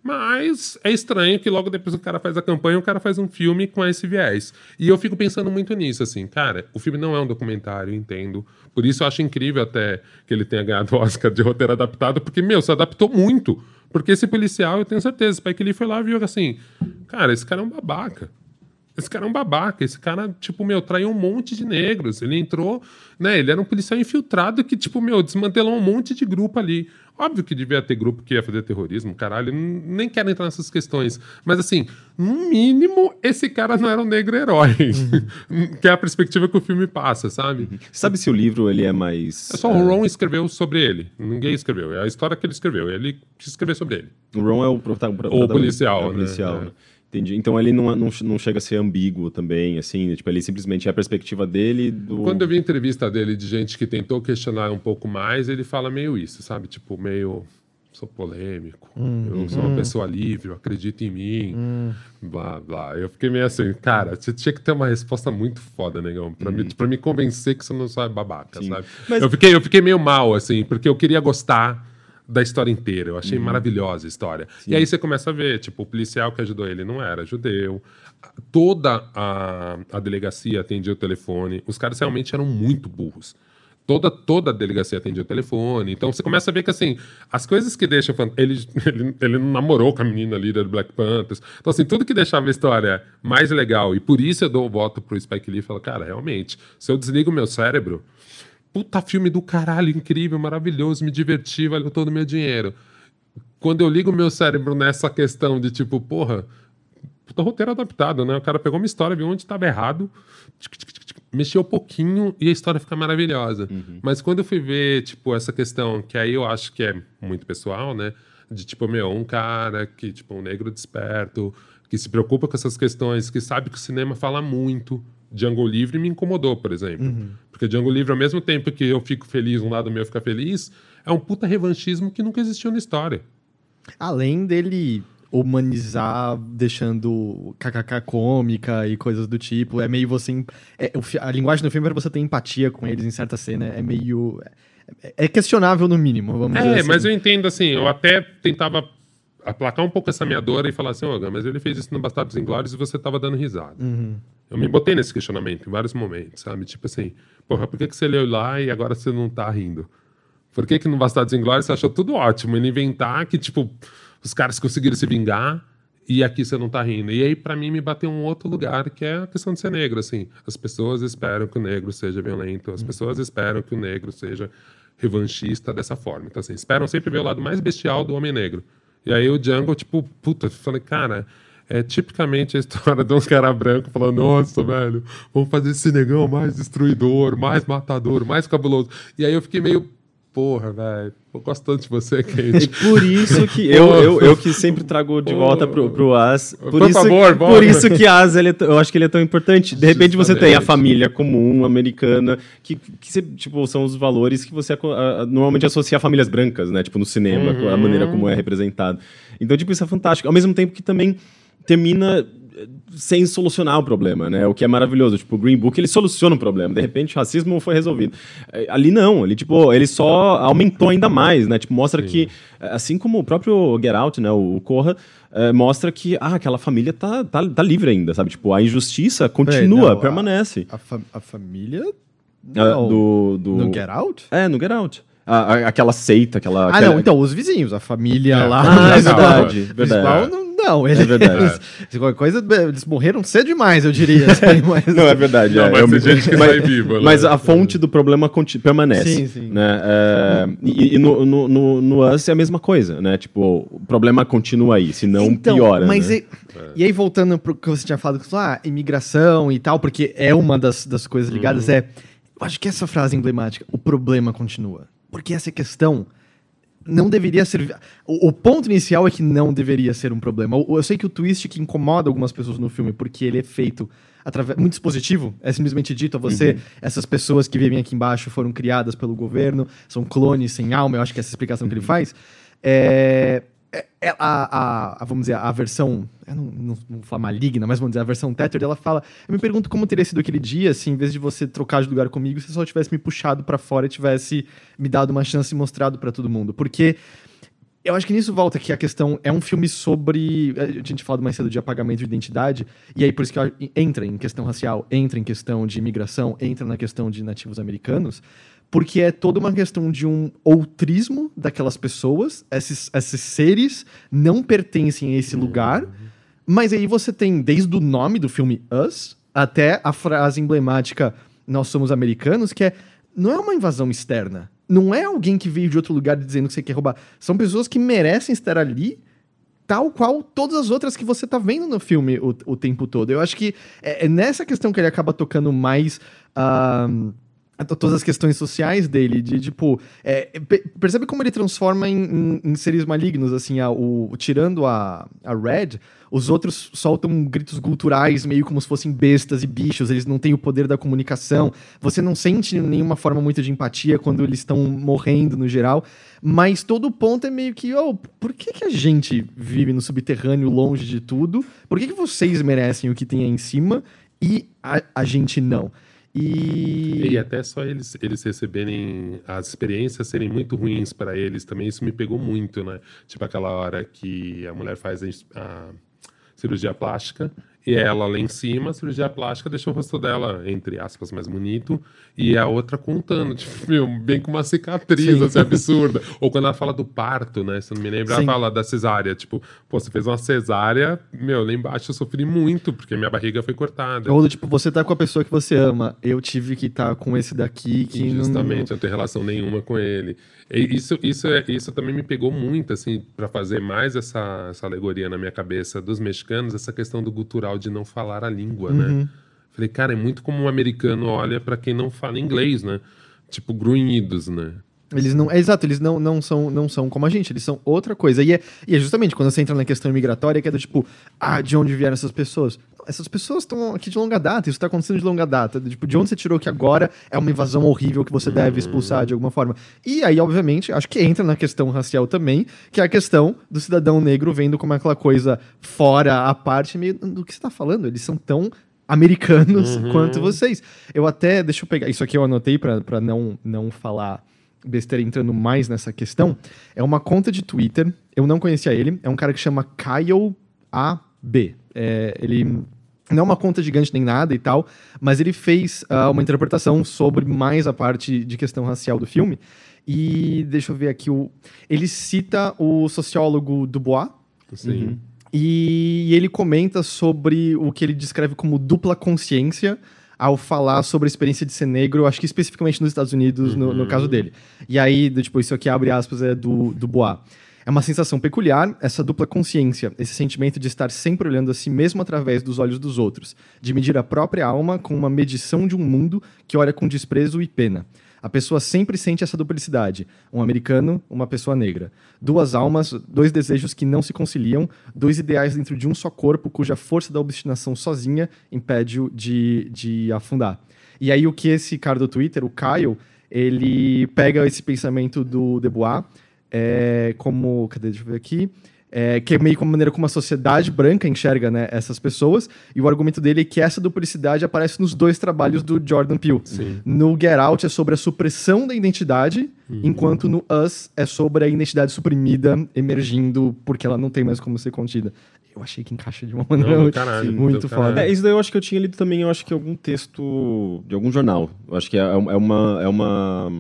mas é estranho que logo depois o cara faz a campanha, o cara faz um filme com esse viés. E eu fico pensando muito nisso, assim, cara, o filme não é um documentário, entendo. Por isso eu acho incrível até que ele tenha ganhado o Oscar de roteiro adaptado, porque, meu, se adaptou muito. Porque esse policial, eu tenho certeza, Spike Lee foi lá viu assim, cara, esse cara é um babaca. Esse cara é um babaca. Esse cara, tipo, meu, traiu um monte de negros. Ele entrou, né? Ele era um policial infiltrado que, tipo, meu, desmantelou um monte de grupo ali. Óbvio que devia ter grupo que ia fazer terrorismo, caralho. Nem quero entrar nessas questões. Mas, assim, no mínimo, esse cara não era um negro herói. Uhum. que é a perspectiva que o filme passa, sabe? Uhum. Sabe se o livro ele é mais. É só o Ron escreveu sobre ele. Ninguém escreveu. É a história que ele escreveu. Ele quis escrever sobre ele. O Ron é o protagonista. O policial. É o policial, né? né? Entendi. Então ele não, não, não chega a ser ambíguo também, assim, tipo, ele simplesmente é a perspectiva dele do... Quando eu vi entrevista dele de gente que tentou questionar um pouco mais, ele fala meio isso, sabe? Tipo, meio sou polêmico, hum, eu sou uma hum. pessoa livre, eu acredito em mim, hum. blá, blá. Eu fiquei meio assim, cara, você tinha que ter uma resposta muito foda, negão, pra, me, hum. pra me convencer que você não sabe babaca, Sim. sabe? Mas... Eu, fiquei, eu fiquei meio mal, assim, porque eu queria gostar da história inteira. Eu achei uhum. maravilhosa a história. Sim. E aí você começa a ver, tipo, o policial que ajudou ele não era judeu. Toda a, a delegacia atendia o telefone. Os caras realmente eram muito burros. Toda, toda a delegacia atendia o telefone. Então você começa a ver que, assim, as coisas que deixam. Ele, ele, ele namorou com a menina líder do Black Panthers. Então, assim, tudo que deixava a história mais legal. E por isso eu dou o voto pro Spike Lee e falo, cara, realmente, se eu desligo meu cérebro puta filme do caralho, incrível, maravilhoso, me diverti, valeu todo o meu dinheiro. Quando eu ligo meu cérebro nessa questão de tipo, porra, puta roteiro adaptado, né? O cara pegou uma história, viu onde estava errado, mexeu um pouquinho e a história fica maravilhosa. Uhum. Mas quando eu fui ver, tipo, essa questão, que aí eu acho que é muito pessoal, né? De tipo, meu, um cara que, tipo, um negro desperto, que se preocupa com essas questões, que sabe que o cinema fala muito, Django Livre me incomodou, por exemplo. Uhum. Porque Django Livre, ao mesmo tempo que eu fico feliz, um lado meu fica feliz, é um puta revanchismo que nunca existiu na história. Além dele humanizar, deixando kkk cômica e coisas do tipo, é meio você... É, a linguagem do filme é pra você ter empatia com eles em certa cena, é meio... É, é questionável no mínimo, vamos é, dizer assim. É, mas eu entendo, assim, eu até tentava aplacar um pouco essa minha dor e falar assim, oh, mas ele fez isso no Bastardos Inglórios e você tava dando risada. Uhum. Eu me botei nesse questionamento em vários momentos, sabe? Tipo assim, porra, por que, que você leu lá e agora você não tá rindo? Por que, que no Bastardos Inglórios você achou tudo ótimo? Ele inventar que, tipo, os caras conseguiram se vingar e aqui você não tá rindo. E aí, para mim, me bateu um outro lugar, que é a questão de ser negro, assim. As pessoas esperam que o negro seja violento, as pessoas esperam que o negro seja revanchista dessa forma. Então, assim, esperam sempre ver o lado mais bestial do homem negro. E aí o Django, tipo, puta, falei, cara, é tipicamente a história de um cara branco falando: Nossa, velho, vamos fazer esse negão mais destruidor, mais matador, mais cabuloso. E aí eu fiquei meio. Porra, velho, eu gosto tanto de você, Kate. É por isso que eu, eu, eu que sempre trago de volta pro, pro As. Por, por isso, favor, Por isso que As, ele é, eu acho que ele é tão importante. De repente você tem a família comum, americana, que, que tipo, são os valores que você normalmente associa a famílias brancas, né? Tipo, no cinema, uhum. a maneira como é representado. Então, tipo, isso é fantástico. Ao mesmo tempo que também termina sem solucionar o problema, né? O que é maravilhoso. Tipo, o Green Book, ele soluciona o problema. De repente, o racismo foi resolvido. Eh, ali não, ele, tipo, ele só aumentou ainda mais, né? Tipo, mostra Sim. que, assim como o próprio Get Out, né? O Corra, é, mostra que, ah, aquela família tá, tá, tá livre ainda, sabe? Tipo, a injustiça continua, não, permanece. A, a, fa a família... Ah, do, do... No Get Out? É, no Get Out. A, aquela seita, aquela... Ah, aquela... não, então, os vizinhos, a família é. lá... Ah, é verdade, verdade. não não, ele, é verdade. Eles, qualquer coisa, eles morreram cedo demais, eu diria. mas... Não, é verdade. Não, é, mas eu, gente que mas, sai viva. Né? Mas a fonte do problema permanece. Sim, sim. Né? É, e, e no, no, no, no Us é a mesma coisa, né? Tipo, o problema continua aí, se não então, piora. Mas né? e, e, aí, voltando pro que você tinha falado, ah, imigração e tal, porque é uma das, das coisas ligadas, uhum. é. Eu acho que essa frase emblemática, o problema continua. Porque essa questão não deveria ser. O, o, ponto inicial é que não deveria ser um problema. Eu, eu, sei que o twist que incomoda algumas pessoas no filme, porque ele é feito através. Muito dispositivo, é simplesmente dito a você: uhum. essas pessoas que vivem aqui embaixo foram criadas pelo governo, são clones sem alma. Eu acho que é essa explicação que ele uhum. faz. É, a, a, a, vamos dizer, a versão, não, não, não, vou falar maligna, mas vamos dizer, a versão Tether, ela fala, eu me pergunto como teria sido aquele dia, se em vez de você trocar de lugar comigo, você só tivesse me puxado para fora e tivesse me dado uma chance e mostrado para todo mundo. Porque eu acho que nisso volta que a questão é um filme sobre. A gente falado mais cedo de apagamento de identidade, e aí por isso que entra em questão racial, entra em questão de imigração, entra na questão de nativos americanos, porque é toda uma questão de um outrismo daquelas pessoas, esses, esses seres não pertencem a esse lugar, mas aí você tem desde o nome do filme Us até a frase emblemática Nós somos americanos, que é. Não é uma invasão externa não é alguém que veio de outro lugar dizendo que você quer roubar. São pessoas que merecem estar ali, tal qual todas as outras que você tá vendo no filme o, o tempo todo. Eu acho que é, é nessa questão que ele acaba tocando mais. Uh, todas as questões sociais dele, de tipo. É, percebe como ele transforma em, em, em seres malignos, assim, a, o, tirando a, a Red, os outros soltam gritos culturais, meio como se fossem bestas e bichos, eles não têm o poder da comunicação. Você não sente nenhuma forma muito de empatia quando eles estão morrendo no geral. Mas todo o ponto é meio que, oh, por que, que a gente vive no subterrâneo, longe de tudo? Por que, que vocês merecem o que tem aí em cima e a, a gente não? E... e até só eles, eles receberem as experiências serem muito ruins para eles também, isso me pegou muito, né? Tipo aquela hora que a mulher faz a, a cirurgia plástica e ela lá em cima, a cirurgia plástica deixou o rosto dela, entre aspas, mais bonito, e a outra contando, tipo, meu, bem com uma cicatriz, Sim. assim, absurda. Ou quando ela fala do parto, né? Se eu não me lembro, Sim. ela fala da cesárea, tipo, pô, você fez uma cesárea, meu, lá embaixo eu sofri muito, porque minha barriga foi cortada. Ou tipo, você tá com a pessoa que você ama, eu tive que estar tá com esse daqui que Justamente, não... eu não tenho relação nenhuma com ele. Isso, isso, é, isso também me pegou muito, assim, para fazer mais essa, essa alegoria na minha cabeça dos mexicanos, essa questão do gutural de não falar a língua, né? uhum. né? Falei, cara, é muito como um americano olha para quem não fala inglês, né? Tipo, grunhidos, né? Eles não, é exato, eles não, não, são, não são como a gente, eles são outra coisa. E é, e é justamente quando você entra na questão migratória que é do tipo, ah, de onde vieram essas pessoas? Essas pessoas estão aqui de longa data, isso está acontecendo de longa data. Tipo, de onde você tirou que agora é uma invasão horrível que você deve expulsar de alguma forma? E aí, obviamente, acho que entra na questão racial também, que é a questão do cidadão negro vendo como aquela coisa fora, a parte, meio do que você está falando. Eles são tão americanos uhum. quanto vocês. Eu até, deixa eu pegar, isso aqui eu anotei para não, não falar besteira entrando mais nessa questão, é uma conta de Twitter. Eu não conhecia ele. É um cara que chama Kyle AB. É, ele não é uma conta gigante nem nada e tal, mas ele fez uh, uma interpretação sobre mais a parte de questão racial do filme. E deixa eu ver aqui. O, ele cita o sociólogo Dubois. Sim. Uhum. E ele comenta sobre o que ele descreve como dupla consciência ao falar sobre a experiência de ser negro, acho que especificamente nos Estados Unidos, uhum. no, no, caso dele. E aí, tipo, isso aqui abre aspas, é do, do Bois. É uma sensação peculiar, essa dupla consciência, esse sentimento de estar sempre olhando a si mesmo através dos olhos dos outros, de medir a própria alma com uma medição de um mundo que olha com desprezo e pena. A pessoa sempre sente essa duplicidade: um americano, uma pessoa negra. Duas almas, dois desejos que não se conciliam, dois ideais dentro de um só corpo cuja força da obstinação sozinha impede-o de, de afundar. E aí, o que esse cara do Twitter, o Kyle, ele pega esse pensamento do Debois é, como. Cadê? Deixa eu ver aqui é, que é meio como a maneira como a sociedade branca enxerga né, essas pessoas. E o argumento dele é que essa duplicidade aparece nos dois trabalhos do Jordan Peele. Sim. No Get Out é sobre a supressão da identidade, uhum. enquanto no Us é sobre a identidade suprimida emergindo porque ela não tem mais como ser contida. Eu achei que encaixa de uma maneira não, caralho, muito foda. É, isso daí eu acho que eu tinha lido também, eu acho que algum texto de algum jornal. Eu acho que é, é uma. É uma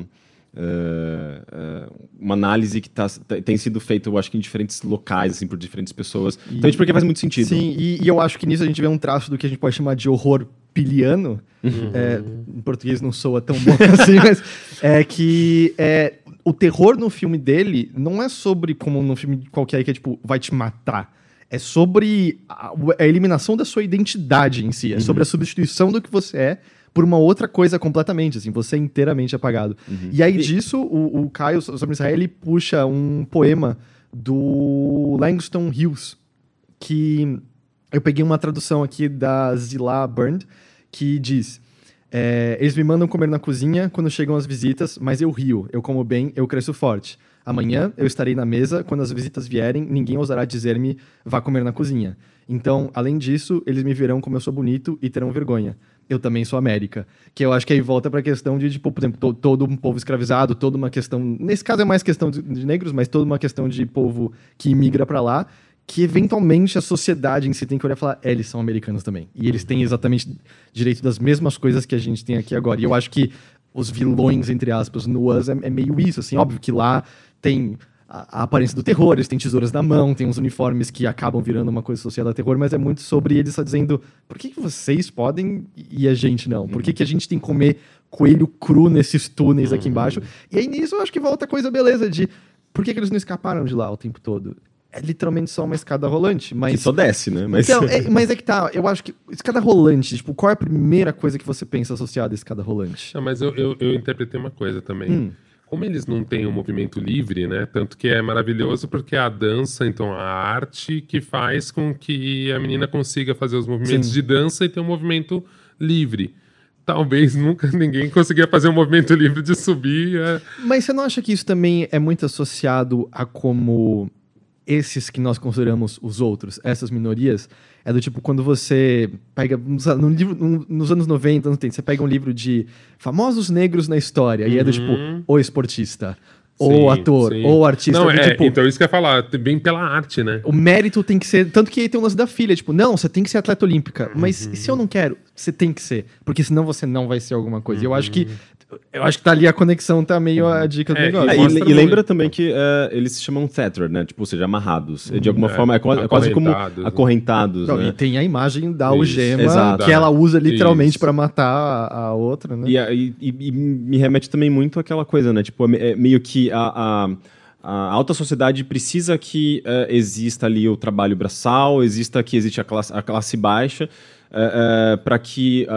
é, uma análise que tá, tem sido feita, eu acho que em diferentes locais, assim, por diferentes pessoas. E, então, porque faz muito sentido. Sim, e, e, eu acho que nisso a gente vê um traço do que a gente pode chamar de horror piliano. Uhum. É, em português não soa tão bom assim, mas é que é, o terror no filme dele não é sobre como no filme qualquer que é tipo, vai te matar. É sobre a, a eliminação da sua identidade em si. É uhum. sobre a substituição do que você é por uma outra coisa completamente, assim, você é inteiramente apagado. Uhum. E aí disso, o, o Caio sobre Israel, ele puxa um poema do Langston Hughes, que eu peguei uma tradução aqui da Zila Burned, que diz... É, eles me mandam comer na cozinha quando chegam as visitas, mas eu rio, eu como bem, eu cresço forte. Amanhã eu estarei na mesa, quando as visitas vierem, ninguém ousará dizer-me vá comer na cozinha. Então, além disso, eles me verão como eu sou bonito e terão vergonha. Eu também sou América. Que eu acho que aí volta para a questão de, tipo, por exemplo, to todo um povo escravizado, toda uma questão. Nesse caso é mais questão de, de negros, mas toda uma questão de povo que imigra para lá que eventualmente a sociedade em si tem que olhar e falar, é, eles são americanos também. E eles têm exatamente direito das mesmas coisas que a gente tem aqui agora. E eu acho que os vilões, entre aspas, no Us é, é meio isso, assim, óbvio que lá tem a, a, aparência do terror, eles têm tesouras na mão, tem uns uniformes que acabam virando uma coisa associada a terror, mas é muito sobre eles só dizendo por que, que vocês podem e a gente não? Por que, que a gente tem que comer coelho cru nesses túneis aqui embaixo? E aí nisso eu acho que volta a coisa beleza de por que, que eles não escaparam de lá o tempo todo? é literalmente só uma escada rolante, mas... Que só desce, né? Mas... Então, é, mas é que tá, eu acho que escada rolante, tipo, qual é a primeira coisa que você pensa associada à escada rolante? Não, mas eu, eu, eu interpretei uma coisa também. Hum. Como eles não têm um movimento livre, né? Tanto que é maravilhoso porque é a dança, então a arte que faz com que a menina consiga fazer os movimentos Sim. de dança e ter um movimento livre talvez nunca ninguém conseguia fazer um movimento livre de subir. É... Mas você não acha que isso também é muito associado a como esses que nós consideramos os outros, essas minorias, é do tipo quando você pega no livro, nos anos 90, anos 80, você pega um livro de famosos negros na história uhum. e é do tipo uhum. o esportista, ou ator, sim. ou artista. Não, é, tipo, então isso que eu ia falar, bem pela arte, né? O mérito tem que ser. Tanto que aí tem o lance da filha, tipo, não, você tem que ser atleta olímpica. Mas uhum. se eu não quero? Você tem que ser. Porque senão você não vai ser alguma coisa. Uhum. E eu acho que uhum. Eu acho que tá ali a conexão, tá meio a dica do é, negócio. É, e, e, lembra também que uh, eles se chamam tethered, né? Tipo, ou seja, amarrados. De alguma é, forma, é, quase, é quase como acorrentados. Não, né? E tem a imagem da algema Exato. que ela usa literalmente para matar a, a, outra, né? E, e, e, me remete também muito àquela coisa, né? Tipo, é meio que a, a a alta sociedade precisa que uh, exista ali o trabalho braçal, exista que existe a classe, a classe baixa, uh, uh, para que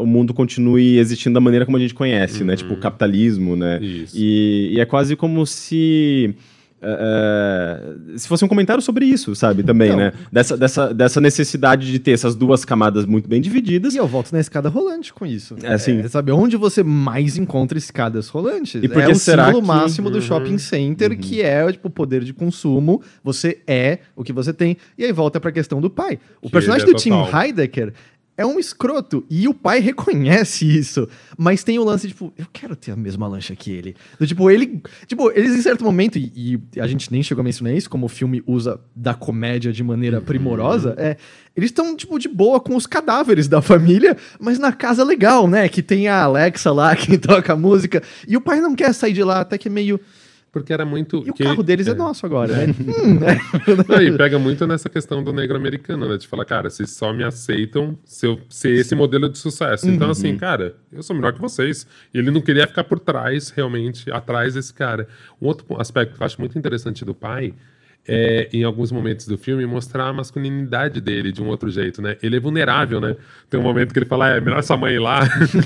o mundo continue existindo da maneira como a gente conhece, uhum. né? Tipo, o capitalismo, né? E, e, é quase como se Uh, se fosse um comentário sobre isso, sabe, também, então, né? Dessa, dessa, dessa necessidade de ter essas duas camadas muito bem divididas. E eu volto na escada rolante com isso. É assim. É, sabe, onde você mais encontra escadas rolantes? E porque é o símbolo que... máximo do uhum, shopping center, uhum. que é, tipo, o poder de consumo. Você é o que você tem. E aí volta pra questão do pai. O que personagem é do Tim Heidecker é um escroto. E o pai reconhece isso. Mas tem o lance, tipo, eu quero ter a mesma lancha que ele. Do, tipo, ele. Tipo, eles em certo momento, e, e, a gente nem chegou a mencionar isso, como o filme usa da comédia de maneira uhum. primorosa, é. Eles estão, tipo, de boa com os cadáveres da família, mas na casa legal, né? Que tem a Alexa lá que toca música. E o pai não quer sair de lá, até que é meio. Porque era muito. E o carro deles é, é nosso agora, né? hum, é. e pega muito nessa questão do negro americano, né? De falar, cara, vocês só me aceitam se eu ser esse modelo de sucesso. Então, assim, uhum. cara, eu sou melhor que vocês. E ele não queria ficar por trás, realmente, atrás desse cara. Um outro aspecto que eu acho muito interessante do pai é, em alguns momentos do filme, mostrar a masculinidade dele de um outro jeito, né? Ele é vulnerável, né? Tem um momento que ele fala, é melhor sua mãe ir lá,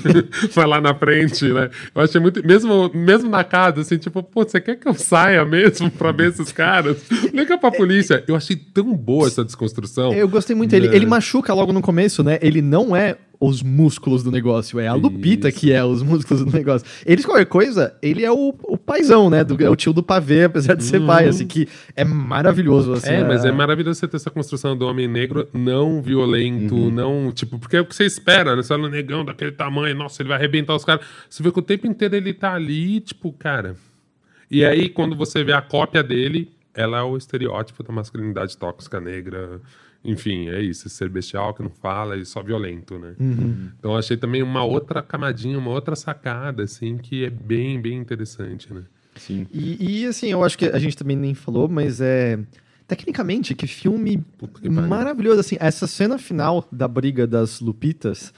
vai lá na frente, né? Eu achei muito, mesmo, mesmo na casa, assim, tipo, pô, você quer que eu saia mesmo pra ver esses caras? Liga pra polícia. Eu achei tão boa essa desconstrução. Eu gostei muito. Ele, é. ele machuca logo no começo, né? Ele não é os músculos do negócio. É a Lupita Isso. que é os músculos do negócio. Eles, qualquer coisa, ele é o, o paizão, né? Do, é o tio do pavê, apesar de ser uhum. pai, assim, que é maravilhoso. Assim, é, mas é maravilhoso você ter essa construção do homem negro não violento, uhum. não, tipo, porque é o que você espera, né? Você olha o negão daquele tamanho, nossa, ele vai arrebentar os caras. Você vê que o tempo inteiro ele tá ali, tipo, cara. E aí, quando você vê a cópia dele, ela é o estereótipo da masculinidade tóxica negra enfim, é isso, ser bestial que não fala e só violento, né? Uhum. Então achei também uma outra camadinha, uma outra sacada, assim, que é bem, bem interessante, né? Sim. E, e assim, eu acho que a gente também nem falou, mas é tecnicamente, que filme que maravilhoso. Assim, essa cena final da briga das Lupitas,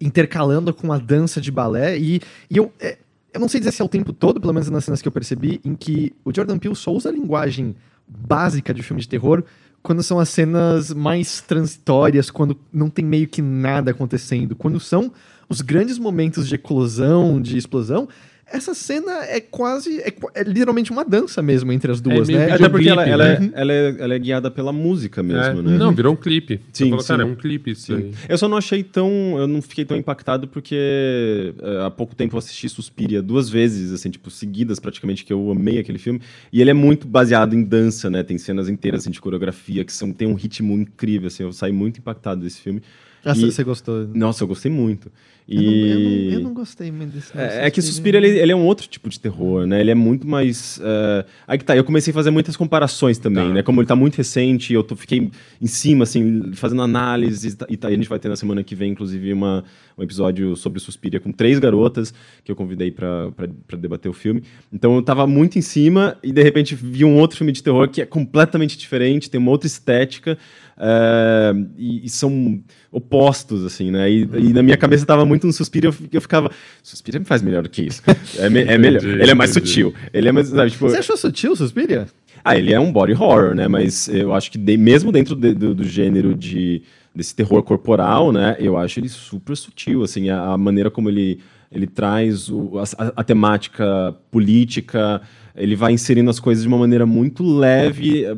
intercalando com a dança de balé, e, e eu, é, eu não sei dizer se é o tempo todo, pelo menos nas cenas que eu percebi, em que o Jordan Peele só usa a linguagem básica de filme de terror quando são as cenas mais transitórias, quando não tem meio que nada acontecendo. Quando são os grandes momentos de eclosão, de explosão, essa cena é quase. É, é literalmente uma dança mesmo entre as duas, é né? Até porque ela, ela, é, ela, é, ela, é, guiada pela música mesmo, né? Não, virou um clipe. Sim, falou, cara, é um clipe isso sim. Eu só não achei tão. Eu não fiquei tão impactado porque há pouco tempo eu assisti Suspiria duas vezes, assim, tipo, seguidas praticamente, que eu amei aquele filme. E ele é muito baseado em dança, né? Tem cenas inteiras assim, de coreografia que são, tem um ritmo incrível, assim. Eu saí muito impactado desse filme. Ah, e... você gostou? Nossa, eu gostei muito. E... Eu, não, eu, não, eu não gostei muito desse é, é que Suspira, ele, ele, é um outro tipo de terror, né? Ele é muito mais... Uh... Aí que tá, eu comecei a fazer muitas comparações também, tá. né? Como ele tá muito recente, eu tô, fiquei em cima, assim, fazendo análise, e tá, a gente vai ter na semana que vem, inclusive, uma, um episódio sobre Suspiria com três garotas, que eu convidei para debater o filme. Então eu tava muito em cima, e de repente vi um outro filme de terror que é completamente diferente, tem uma outra estética, uh, e, e, são opostos, assim, né? E, e, na minha cabeça tava muito um suspiro, eu, eu ficava, Suspiria me faz melhor do que isso. É, me, é melhor. Ele é mais sutil. Ele é mais, sabe, tipo, Você achou sutil, Suspiria? Ah, ele é um body horror, né? Mas eu acho que de, mesmo dentro de, do, do, gênero de desse terror corporal, né? Eu acho ele super sutil, assim, a, a maneira como ele ele traz o, a, a, temática política, ele vai inserindo as coisas de uma maneira muito leve eh,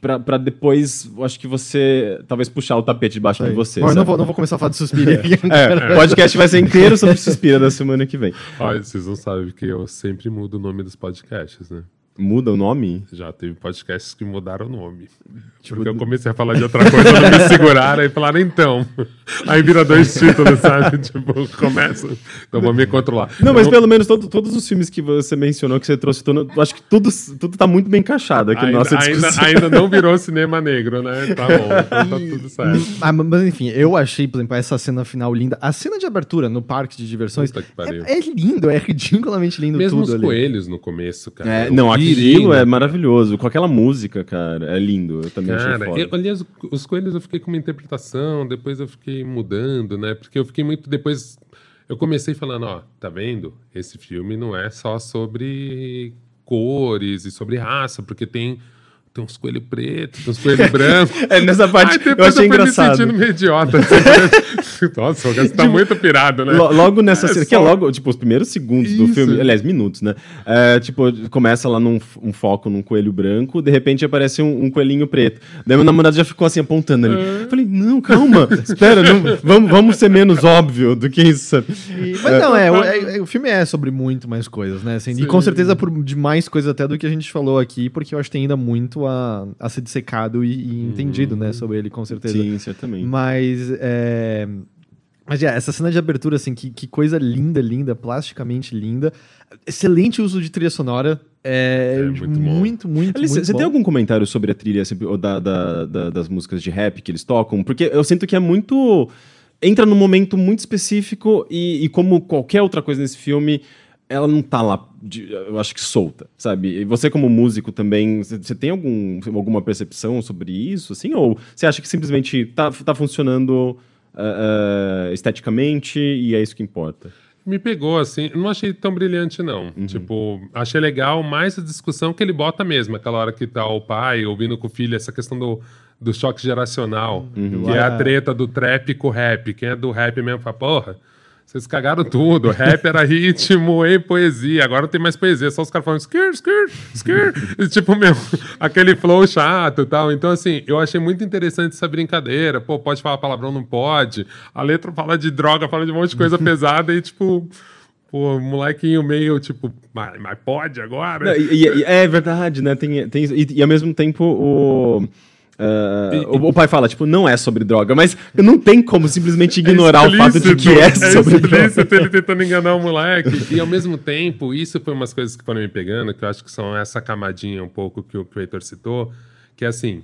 para depois, acho que você talvez puxar o tapete debaixo de você. Mas não vou, não vou começar a falar de Suspira. é, o podcast vai ser inteiro sobre Suspira da semana que vem. Olha, vocês não sabem que eu sempre mudo o nome dos podcasts, né? Muda o nome? Já teve podcasts que mudaram o nome. Tipo, Porque eu comecei a falar de outra coisa, não me seguraram, aí falaram, então. Aí vira dois títulos, sabe? tipo, começa. Então vou me controlar. Não, mas pelo menos todo, todos os filmes que você mencionou, que você trouxe, todo, acho que tudo, tudo tá muito bem encaixado aqui ainda, na nossa discussão. Ainda, ainda não virou cinema negro, né? Tá bom, então tá tudo certo. Ah, mas enfim, eu achei, por exemplo, essa cena final linda. A cena de abertura no parque de diversões é, é, lindo, é ridiculamente lindo Mesmo tudo os ali. coelhos no começo, cara. É, não, aquilo é maravilhoso. Com aquela música, cara, é lindo. Eu também cara, achei foda. Eu, aliás, os coelhos eu fiquei com uma interpretação, depois eu fiquei mudando, né? Porque eu fiquei muito depois eu comecei falando, ó, tá vendo? Esse filme não é só sobre cores e sobre raça, porque tem tem uns coelhos pretos, tem uns coelhos brancos. é, nessa parte Ai, eu achei eu engraçado. me sentindo meio idiota. Nossa, o Gás tá tipo, muito pirado, né? Logo nessa é cena, só... que é logo, tipo, os primeiros segundos Isso. do filme, aliás, minutos, né? É, tipo, começa lá num um foco num coelho branco, de repente aparece um, um coelhinho preto. Daí meu namorado já ficou assim, apontando ali. É. Falei, não, calma, espera, não, vamos, vamos ser menos óbvio do que isso. E, mas não, é, o, é, o, filme é sobre muito mais coisas, né? Assim, e com certeza por, de mais coisas até do que a gente falou aqui, porque eu acho que tem ainda muito a, a ser dissecado e, e entendido, né, sobre ele, com certeza. Sim, certamente. Mas, é... Mas, yeah, essa cena de abertura, assim, que, que coisa linda, linda, plasticamente linda. Excelente uso de trilha sonora. É, é muito, muito, muito, Alice, muito Você bom. tem algum comentário sobre a trilha assim, ou da, da, da, das músicas de rap que eles tocam? Porque eu sinto que é muito... Entra num momento muito específico e, e como qualquer outra coisa nesse filme ela não tá lá, de, eu acho que solta, sabe? E você como músico também, você tem algum, alguma percepção sobre isso, assim? Ou você acha que simplesmente tá, tá funcionando uh, uh, esteticamente e é isso que importa? Me pegou, assim, não achei tão brilhante, não. Uhum. Tipo, achei legal mais a discussão que ele bota mesmo, aquela hora que tá o pai ouvindo com o filho, essa questão do, do choque geracional, uhum. que é a treta do trap com o rap. Quem é do rap mesmo fala, porra vocês cagaram tudo. Rap era ritmo e poesia. Agora não tem mais poesia. Só os caras falando skir, skir, skir. E, tipo, meu, aquele flow chato e tal. Então, assim, eu achei muito interessante essa brincadeira. Pô, pode falar palavrão, não pode. A letra fala de droga, fala de um monte de coisa pesada e, tipo... Pô, molequinho meio tipo, mas, mas pode agora? Não, e, e, é verdade, né? Tem, tem, e, e ao mesmo tempo o Uh, o, o, pai fala, tipo, não é sobre droga, mas não tem como simplesmente ignorar é o fato de que é, é sobre droga. ele tentando enganar o moleque. E ao mesmo tempo, isso foi umas coisas que foram me pegando, que eu acho que são essa camadinha um pouco que o, Heitor citou, que é assim,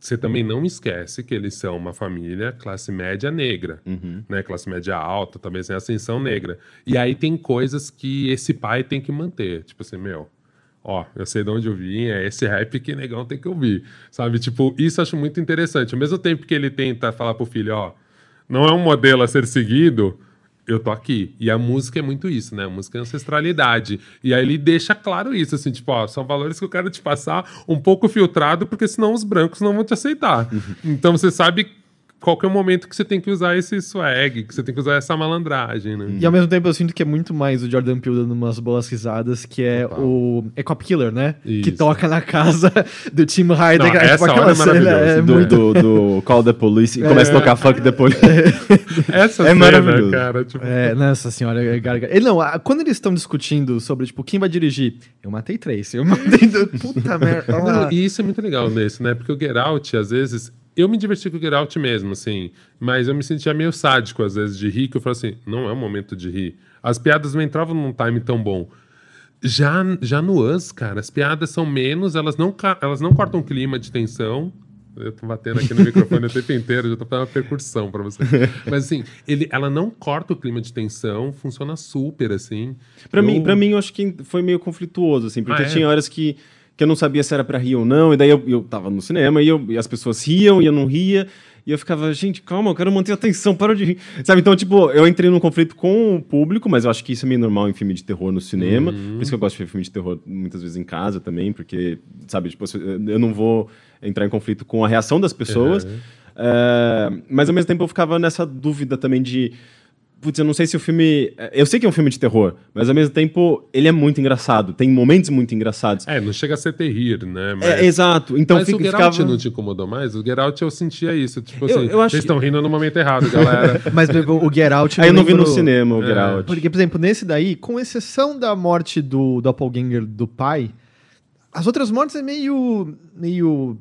você também não esquece que eles são uma família classe média negra, uhum. né? Classe média alta, também sem ascensão negra. E aí tem coisas que esse pai tem que manter. Tipo assim, meu, ó, eu sei de onde eu vim, é esse rap que negão tem que ouvir, sabe? Tipo, isso eu acho muito interessante. Ao mesmo tempo que ele tenta falar pro filho, ó, não é um modelo a ser seguido, eu tô aqui. E a música é muito isso, né? A música é ancestralidade. E aí ele deixa claro isso, assim, tipo, ó, são valores que eu quero te passar um pouco filtrado, porque senão os brancos não vão te aceitar. Uhum. Então você sabe qualquer momento que você tem que usar esse swag, que você tem que usar essa malandragem, né? E ao mesmo tempo eu sinto que é muito mais o Jordan Peele dando umas boas risadas, que é Total. o é Cop Killer, né? Isso. Que toca na casa do Tim Hyde. Não, essa tipo, hora é cena é do, muito... do, do, Call the Police e é, começa a tocar Fuck the Police. essa é cena, maravilhoso. cara. Tipo... É, nossa senhora. É garga... Não, quando eles estão discutindo sobre, tipo, quem vai dirigir, eu matei três, eu matei... Puta merda. Não, e isso é muito legal nesse, né? Porque o Get Out, às vezes, eu me diverti com o Get Out mesmo, assim, mas eu me sentia meio sádico às vezes de rir, que eu falo assim, não é o momento de rir. As piadas não entravam num time tão bom. Já, já no Us, cara, as piadas são menos, elas não, elas não cortam o clima de tensão. Eu tô batendo aqui no microfone o tempo inteiro, já tô fazendo uma percussão pra você. Mas assim, ele, ela não corta o clima de tensão, funciona super, assim. Pra, eu... mim, pra mim, eu acho que foi meio conflituoso, assim, porque ah, é? tinha horas que que eu não sabia se era para rir ou não, e daí eu, eu tava no cinema e, eu, e as pessoas riam e eu não ria, e eu ficava, gente, calma, eu quero manter a atenção, para de rir. Sabe, então, tipo, eu entrei num conflito com o público, mas eu acho que isso é meio normal em filme de terror no cinema, uhum. por isso que eu gosto de ver filme de terror muitas vezes em casa também, porque, sabe, tipo, eu não vou entrar em conflito com a reação das pessoas, uhum. é, mas ao mesmo tempo eu ficava nessa dúvida também de Putz, eu não sei se o filme. Eu sei que é um filme de terror, mas ao mesmo tempo ele é muito engraçado. Tem momentos muito engraçados. É, não chega a ser terrir, né? Mas... É, exato. Então mas fica, o Geralt ficava... não te incomodou mais? O Geralt eu sentia isso. Tipo eu, assim, eu acho... vocês estão rindo no momento errado, galera. mas o Geralt. Aí eu não vi no cinema o é. Geralt. Porque, por exemplo, nesse daí, com exceção da morte do Doppelganger do pai, as outras mortes é meio. meio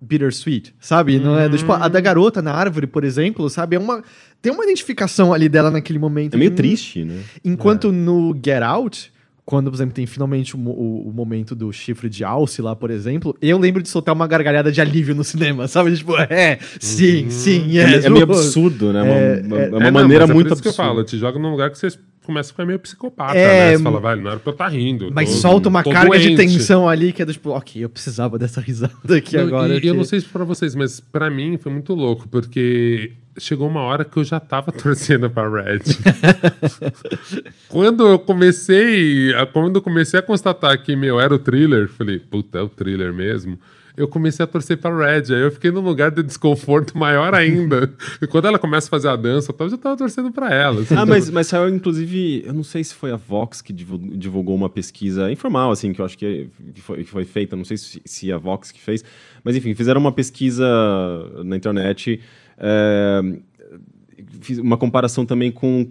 bittersweet, sabe? Hum. Não é, tipo, a da garota na árvore, por exemplo, sabe? É uma tem uma identificação ali dela naquele momento. É meio triste, né? Enquanto é. no Get Out, quando, por exemplo, tem finalmente o, o, o, momento do chifre de alce lá, por exemplo, eu lembro de soltar uma gargalhada de alívio no cinema, sabe? Tipo, é, sim, uhum. sim, yes, é, é meio absurdo, né? É, uma, é, uma, uma maneira não, é muito absurda. que eu falo, te joga num lugar que você começa a ficar meio psicopata, é, né? Você fala, velho, não era pra eu estar tá rindo. Mas tô, solta uma carga doente. de tensão ali que é do tipo, ok, eu precisava dessa risada aqui não, agora. E, que... Eu não sei se pra vocês, mas pra mim foi muito louco, porque chegou uma hora que eu já tava torcendo pra Red. quando eu comecei, quando eu comecei a constatar que, meu, era o thriller, falei, puta, é o thriller mesmo eu comecei a torcer pra Red. Aí eu fiquei num lugar de desconforto maior ainda. e quando ela começa a fazer a dança, eu já tava torcendo pra ela. Assim, ah, mas, mas saiu, inclusive, eu não sei se foi a Vox que divulgou uma pesquisa informal, assim, que eu acho que foi, que foi feita, não sei se, se a Vox que fez, mas enfim, fizeram uma pesquisa na internet. É, fiz uma comparação também com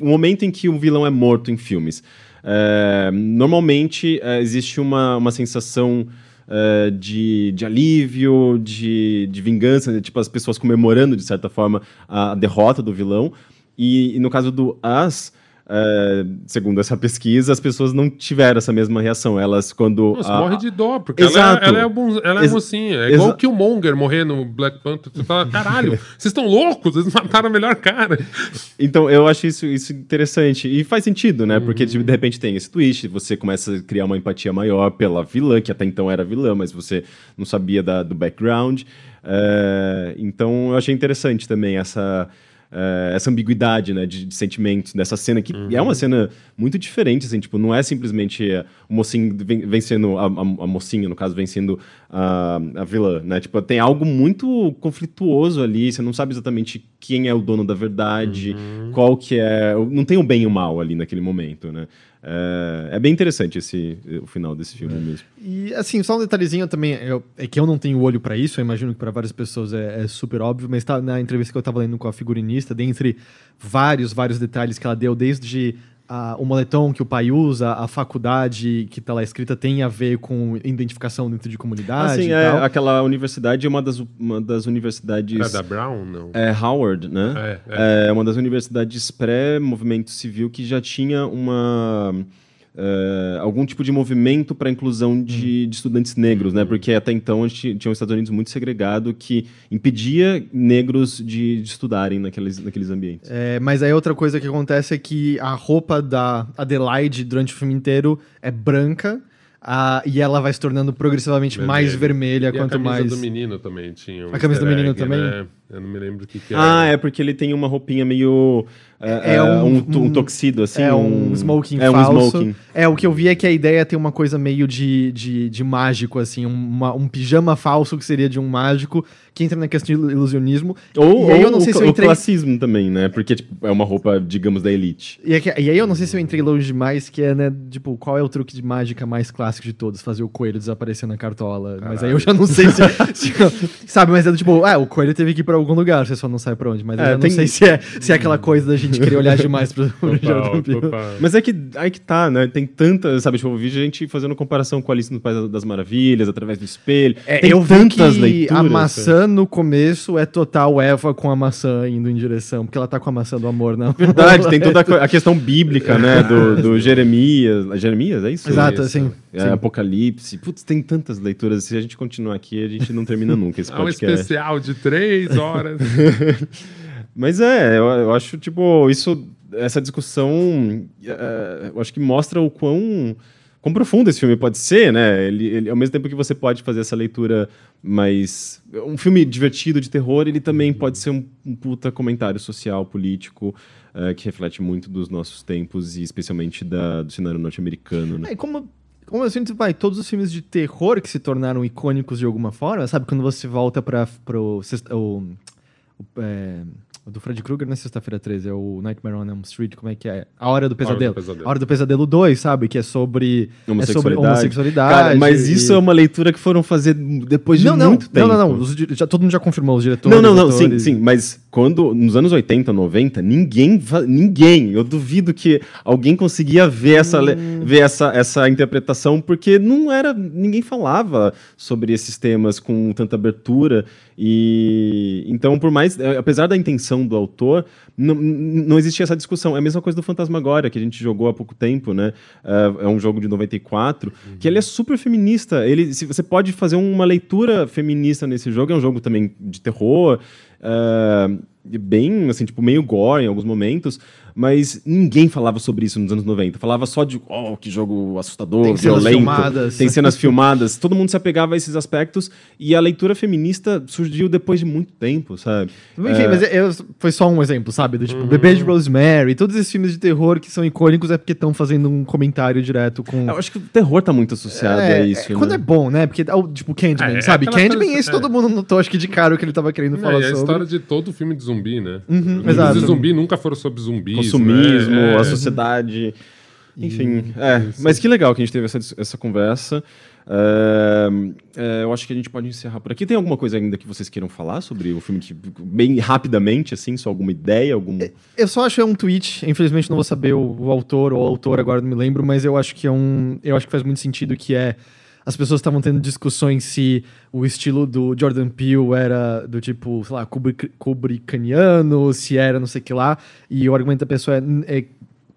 o momento em que o vilão é morto em filmes. É, normalmente é, existe uma, uma sensação uh, de, de alívio, de, de vingança, né? tipo as pessoas comemorando, de certa forma, a, derrota do vilão. E, e, no caso do As, Uh, segundo essa pesquisa, as pessoas não tiveram essa mesma reação. Elas, quando. Nossa, a... morre de dó, porque Exato. ela é, ela é, bon... ela é mocinha. É igual o Monger morrer no Black Panther. Você fala, caralho, vocês estão loucos? Vocês mataram a melhor cara. Então, eu acho isso, isso interessante. E faz sentido, né? Porque tipo, de repente tem esse twist, você começa a criar uma empatia maior pela vilã, que até então era vilã, mas você não sabia da, do background. Uh, então, eu achei interessante também essa uh, essa ambiguidade né, de, de, sentimentos nessa cena, que uhum. é uma cena muito diferente, assim, tipo, não é simplesmente o mocinho vencendo, a, a, a mocinha, no caso, vencendo a, a vilã, né? Tipo, tem algo muito conflituoso ali, você não sabe exatamente quem é o dono da verdade, uhum. qual que é... Não tem o bem e o mal ali naquele momento, né? É, é, bem interessante esse, o final desse filme mesmo. E assim, só um detalhezinho também, eu, é que eu não tenho olho para isso, eu imagino que para várias pessoas é, é, super óbvio, mas tá, na entrevista que eu estava lendo com a figurinista, dentre vários, vários detalhes que ela deu, desde a, o moletom que o pai usa, a faculdade que está lá escrita tem a ver com identificação dentro de comunidade. Assim, é, aquela universidade é uma das, uma das universidades. É da Brown, não? É Howard, né? É, é. é uma das universidades pré-movimento civil que já tinha uma uh, algum tipo de movimento para a inclusão de, hum. de, estudantes negros, né? Porque até então a gente tinha os Estados Unidos muito segregado que impedia negros de, de estudarem naqueles, naqueles ambientes. É, mas aí outra coisa que acontece é que a roupa da Adelaide durante o filme inteiro é branca. Uh, e ela vai se tornando progressivamente Vermelho. mais vermelha e quanto mais. A camisa mais... do menino também tinha. Um a camisa do menino egg, também? Né? Eu não me lembro o que, que Ah, é porque ele tem uma roupinha meio é, é um, um, um, toxido, assim. É um, um smoking é falso. Um smoking. É, o que eu vi é que a ideia tem uma coisa meio de, de, de mágico, assim, uma, um pijama falso que seria de um mágico, que entra na questão de ilusionismo. Ou, e aí eu não sei o, se eu entrei... o classismo também, né? Porque tipo, é uma roupa, digamos, da elite. E, é que, e aí eu não sei se eu entrei longe demais, que é, né, tipo, qual é o truque de mágica mais clássico de todos? Fazer o coelho desaparecer na cartola. Caralho. Mas aí eu já não sei se... se sabe, mas é tipo, ah, o coelho teve que ir pra algum lugar, você só não sabe pra onde. Mas é, eu tem... não sei se é, se é aquela coisa da gente querer olhar demais pro, pro Jordan Peele. Mas é que aí que tá, né? Tem tanta, sabe, tipo, eu vi gente fazendo comparação com a Alice no País das Maravilhas, através do espelho. É, tem eu tantas vi que leituras. A maçã no começo é total Eva com a maçã indo em direção, porque ela tá com a maçã do amor, não. Verdade, tem toda a questão bíblica, né? Do, do Jeremias. Jeremias, é isso? Exato, é sim. É, Apocalipse. Putz, tem tantas leituras. Se a gente continuar aqui, a gente não termina nunca esse podcast. É um especial de três horas. Mas é, eu, eu, acho, tipo, isso, essa discussão, uh, eu acho que mostra o quão, quão profundo esse filme pode ser, né? Ele, ele, ao mesmo tempo que você pode fazer essa leitura mais. Um filme divertido de terror, ele também pode ser um, um puta comentário social, político, uh, que reflete muito dos nossos tempos e especialmente da, do cenário norte-americano, né? É, como como assim, vai, todos os filmes de terror que se tornaram icônicos de alguma forma, sabe? Quando você volta para pro o, o, é, o do Fred Krueger na é sexta-feira 13, é o Nightmare on Elm Street, como é que é? A Hora do Pesadelo. A Hora do Pesadelo, Hora do Pesadelo 2, sabe? Que é sobre homossexualidade. É sobre homossexualidade Cara, mas e... isso é uma leitura que foram fazer depois de não, não, muito tempo. Não, não, não. Os, já, todo mundo já confirmou os diretores. Não, não, não, sim, sim. Mas quando, nos anos 80, 90, ninguém, ninguém, eu duvido que alguém conseguia ver essa, hum. ver essa, essa interpretação, porque não era, ninguém falava sobre esses temas com tanta abertura. E então, por mais, é, apesar da intenção do autor, não, não existia essa discussão. É a mesma coisa do Fantasmagória, que a gente jogou há pouco tempo, né? Uh, é um jogo de 94, uhum. que ele é super feminista. Ele, se você pode fazer uma leitura feminista nesse jogo, é um jogo também de terror. Uh, bem, assim, tipo, meio gore em alguns momentos, mas ninguém falava sobre isso nos anos 90. Falava só de, oh, que jogo assustador, Tem violento. Cenas filmadas. Tem cenas filmadas. Todo mundo se apegava a esses aspectos e a leitura feminista surgiu depois de muito tempo, sabe? Enfim, é... mas eu, foi só um exemplo, sabe? Do tipo, uhum. Bebê de Rosemary, todos esses filmes de terror que são icônicos é porque estão fazendo um comentário direto com... Eu acho que o terror tá muito associado é, a isso, é, né? Quando é bom, né? Porque, tipo, Candyman, é, sabe? Candyman, esse todo mundo notou, acho que de cara o que ele tava querendo falar sobre. É a história de todo filme de zumbi, né? Uhum, exato. de zumbi nunca foram sobre zumbis. Consumismo, né? a sociedade. Enfim, é, mas que legal que a gente teve essa, essa conversa. É, é, eu acho que a gente pode encerrar por aqui. Tem alguma coisa ainda que vocês queiram falar sobre o filme, que, bem rapidamente, assim, só alguma ideia? Algum... Eu só acho que é um tweet, infelizmente não vou saber o, o autor ou a autora, agora não me lembro, mas eu acho que é um. Eu acho que faz muito sentido que é as pessoas estavam tendo discussões se o estilo do Jordan Peele era do tipo, sei lá, Kubrickianiano, se era não sei o que lá, e o argumento da pessoa é, é,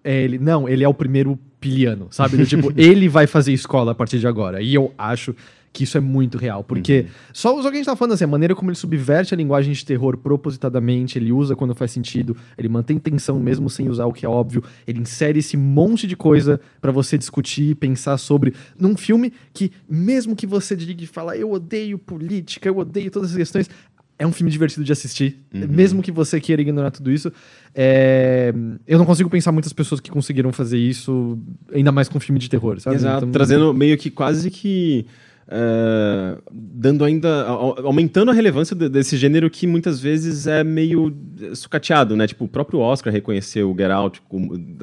é ele, não, ele é o primeiro piliano, sabe? Do tipo, ele vai fazer escola a partir de agora. E eu acho que isso é muito real. Porque uhum. só, só que a gente tá falando assim, a maneira como ele subverte a linguagem de terror propositadamente, ele usa quando faz sentido, ele mantém tensão mesmo sem usar o que é óbvio, ele insere esse monte de coisa para você discutir, pensar sobre, num filme que, mesmo que você diga e fala, eu odeio política, eu odeio todas essas questões, é um filme divertido de assistir, uhum. mesmo que você queira ignorar tudo isso. É... Eu não consigo pensar muitas pessoas que conseguiram fazer isso, ainda mais com filme de terror, sabe? Exato, então... trazendo meio que quase que Uh, dando ainda aumentando a relevância desse gênero que muitas vezes é meio sucateado, né? Tipo, o próprio Oscar reconheceu o Get Out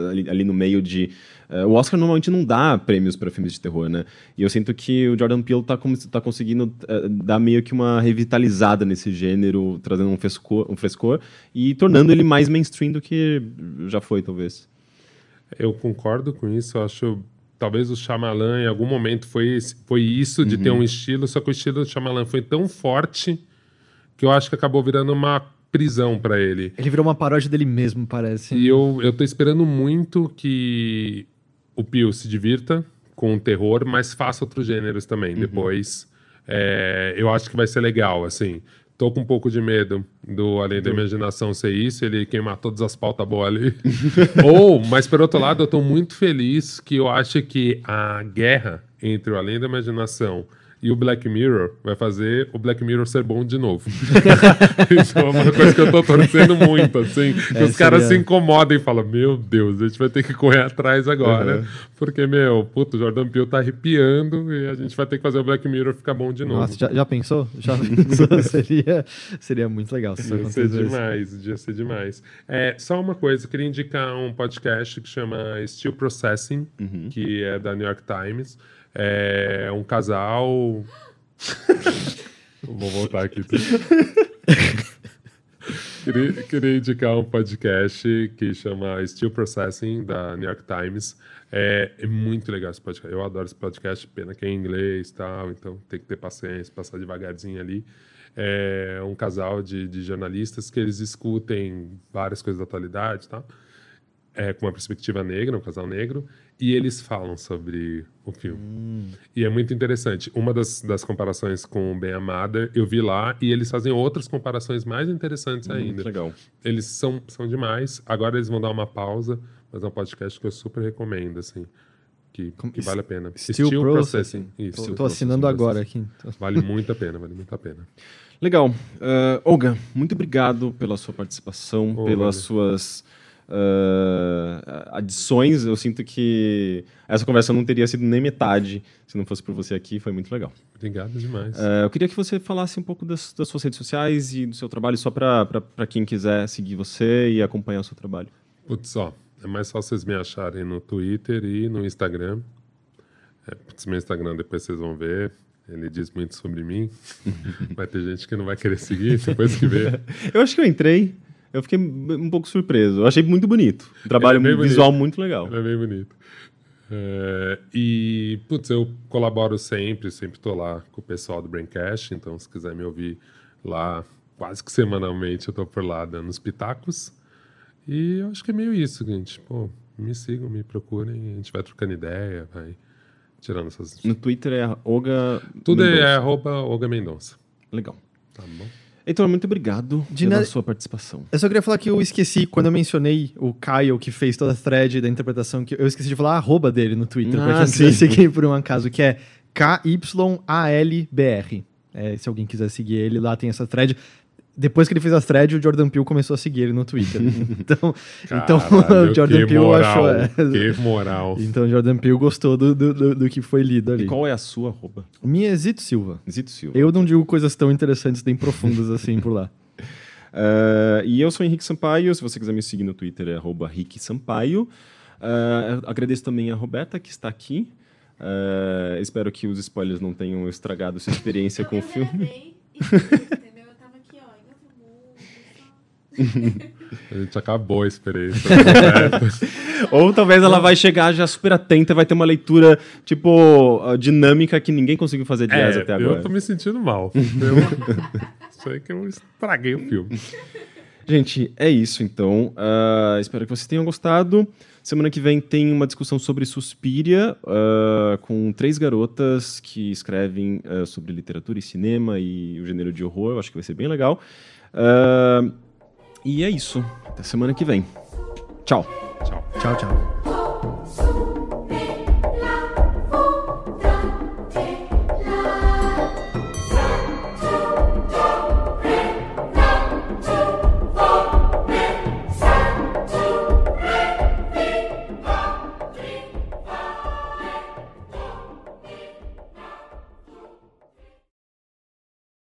ali, ali no meio de uh, o Oscar normalmente não dá prêmios para filmes de terror, né? E eu sinto que o Jordan Peele tá, tá conseguindo uh, dar meio que uma revitalizada nesse gênero, trazendo um frescor, um frescor e tornando ele mais mainstream do que já foi, talvez. Eu concordo com isso, eu acho talvez o Shyamalan em algum momento foi, foi isso de uhum. ter um estilo, só que o estilo do Shyamalan foi tão forte que eu acho que acabou virando uma prisão para ele. Ele virou uma paródia dele mesmo, parece. E eu, eu tô esperando muito que o Pio se divirta com o terror, mas faça outros gêneros também uhum. depois. É, eu acho que vai ser legal, assim. Tô com um pouco de medo do Além da Imaginação ser isso, ele queimar todas as pautas boas ali. Ou, mas por outro lado, eu tô muito feliz que eu acho que a guerra entre o Além da Imaginação e o Black Mirror vai fazer o Black Mirror ser bom de novo. Isso é uma coisa que eu tô torcendo muito, assim. É, os caras se incomodam e falam, meu Deus, a gente vai ter que correr atrás agora, uhum. porque, meu, puto, o Jordan Peele tá arrepiando e a gente vai ter que fazer o Black Mirror ficar bom de novo. Nossa, já, já pensou? Já pensou? seria, seria muito legal se isso ia ser demais, ia ser demais. É, só uma coisa, eu queria indicar um podcast que chama Still Processing, uhum. que é da New York Times, é um casal. Vou voltar aqui. queria, queria indicar um podcast que chama Still Processing, da New York Times. É, é, muito legal esse podcast. Eu adoro esse podcast, pena que é em inglês e tal, então tem que ter paciência, passar devagarzinho ali. É um casal de, de jornalistas que eles escutem várias coisas da atualidade, tá? É, com uma perspectiva negra, um casal negro, e eles falam sobre o filme. Hum. E é muito interessante. Uma das, das comparações com Ben Amada eu vi lá e eles fazem outras comparações mais interessantes hum, ainda. Legal. Eles são, são demais. Agora eles vão dar uma pausa, mas é um podcast que eu super recomendo, assim. Que, que vale a pena. Steel, Steel Processing. Processing. Isso, Estou assinando agora aqui. Então. Vale muito a pena, vale muito a pena. Legal. Uh, Olga, muito obrigado pela sua participação, oh, pelas vale. suas uh, adições. Eu sinto que essa conversa não teria sido nem metade se não fosse por você aqui. Foi muito legal. Obrigado demais. Uh, eu queria que você falasse um pouco das, das suas redes sociais e do seu trabalho, só para quem quiser seguir você e acompanhar o seu trabalho. Putz, ó, é mais fácil vocês me acharem no Twitter e no Instagram. É, putz, meu Instagram depois vocês vão ver. Ele diz muito sobre mim. vai ter gente que não vai querer seguir depois que vê. eu acho que eu entrei. Eu fiquei um pouco surpreso. Eu achei muito bonito. Um trabalho é visual bonito. muito legal. É bem bonito. É, e, putz, eu colaboro sempre, sempre tô lá com o pessoal do Braincast, então se quiser me ouvir lá, quase que semanalmente eu tô por lá dando os pitacos. E eu acho que é meio isso, gente. Pô, me sigam, me procurem, a gente vai trocando ideia, vai tirando essas... No Twitter é Oga Tudo é Mendonça. é arroba Oga Mendonça. Legal. Tá bom. Heitor, muito obrigado De pela sua participação. Eu só queria falar que eu esqueci, quando eu mencionei o Kyle, que fez toda a thread da interpretação, que eu esqueci de falar a arroba dele no Twitter, ah, pra quem quiser seguir por um acaso, que é KYALBR. É, se alguém quiser seguir ele, lá tem essa thread depois que ele fez a thread, o Jordan Peele começou a seguir ele no Twitter. então, então o Jordan Peele moral, achou. É, que moral. Então o Jordan Peele gostou do, do, do, do, que foi lido ali. E qual é a sua roupa? Minha é Zito Silva. Zito Silva. Eu não digo coisas tão interessantes nem profundas assim por lá. Uh, e eu sou Henrique Sampaio. Se você quiser me seguir no Twitter, é Rick Sampaio. Uh, agradeço também a Roberta, que está aqui. Uh, espero que os spoilers não tenham estragado sua experiência com o filme. A gente acabou a experiência. Ou talvez ela vai chegar já super atenta, vai ter uma leitura, tipo, dinâmica que ninguém conseguiu fazer jazz é, até agora. Eu tô me sentindo mal. eu sei que eu estraguei o filme. Gente, é isso então. Uh, espero que vocês tenham gostado. Semana que vem tem uma discussão sobre Suspiria, uh, com três garotas que escrevem uh, sobre literatura e cinema e o gênero de horror. Eu acho que vai ser bem legal. Uh, e é isso. Até semana que vem. Tchau. Tchau, tchau. tchau.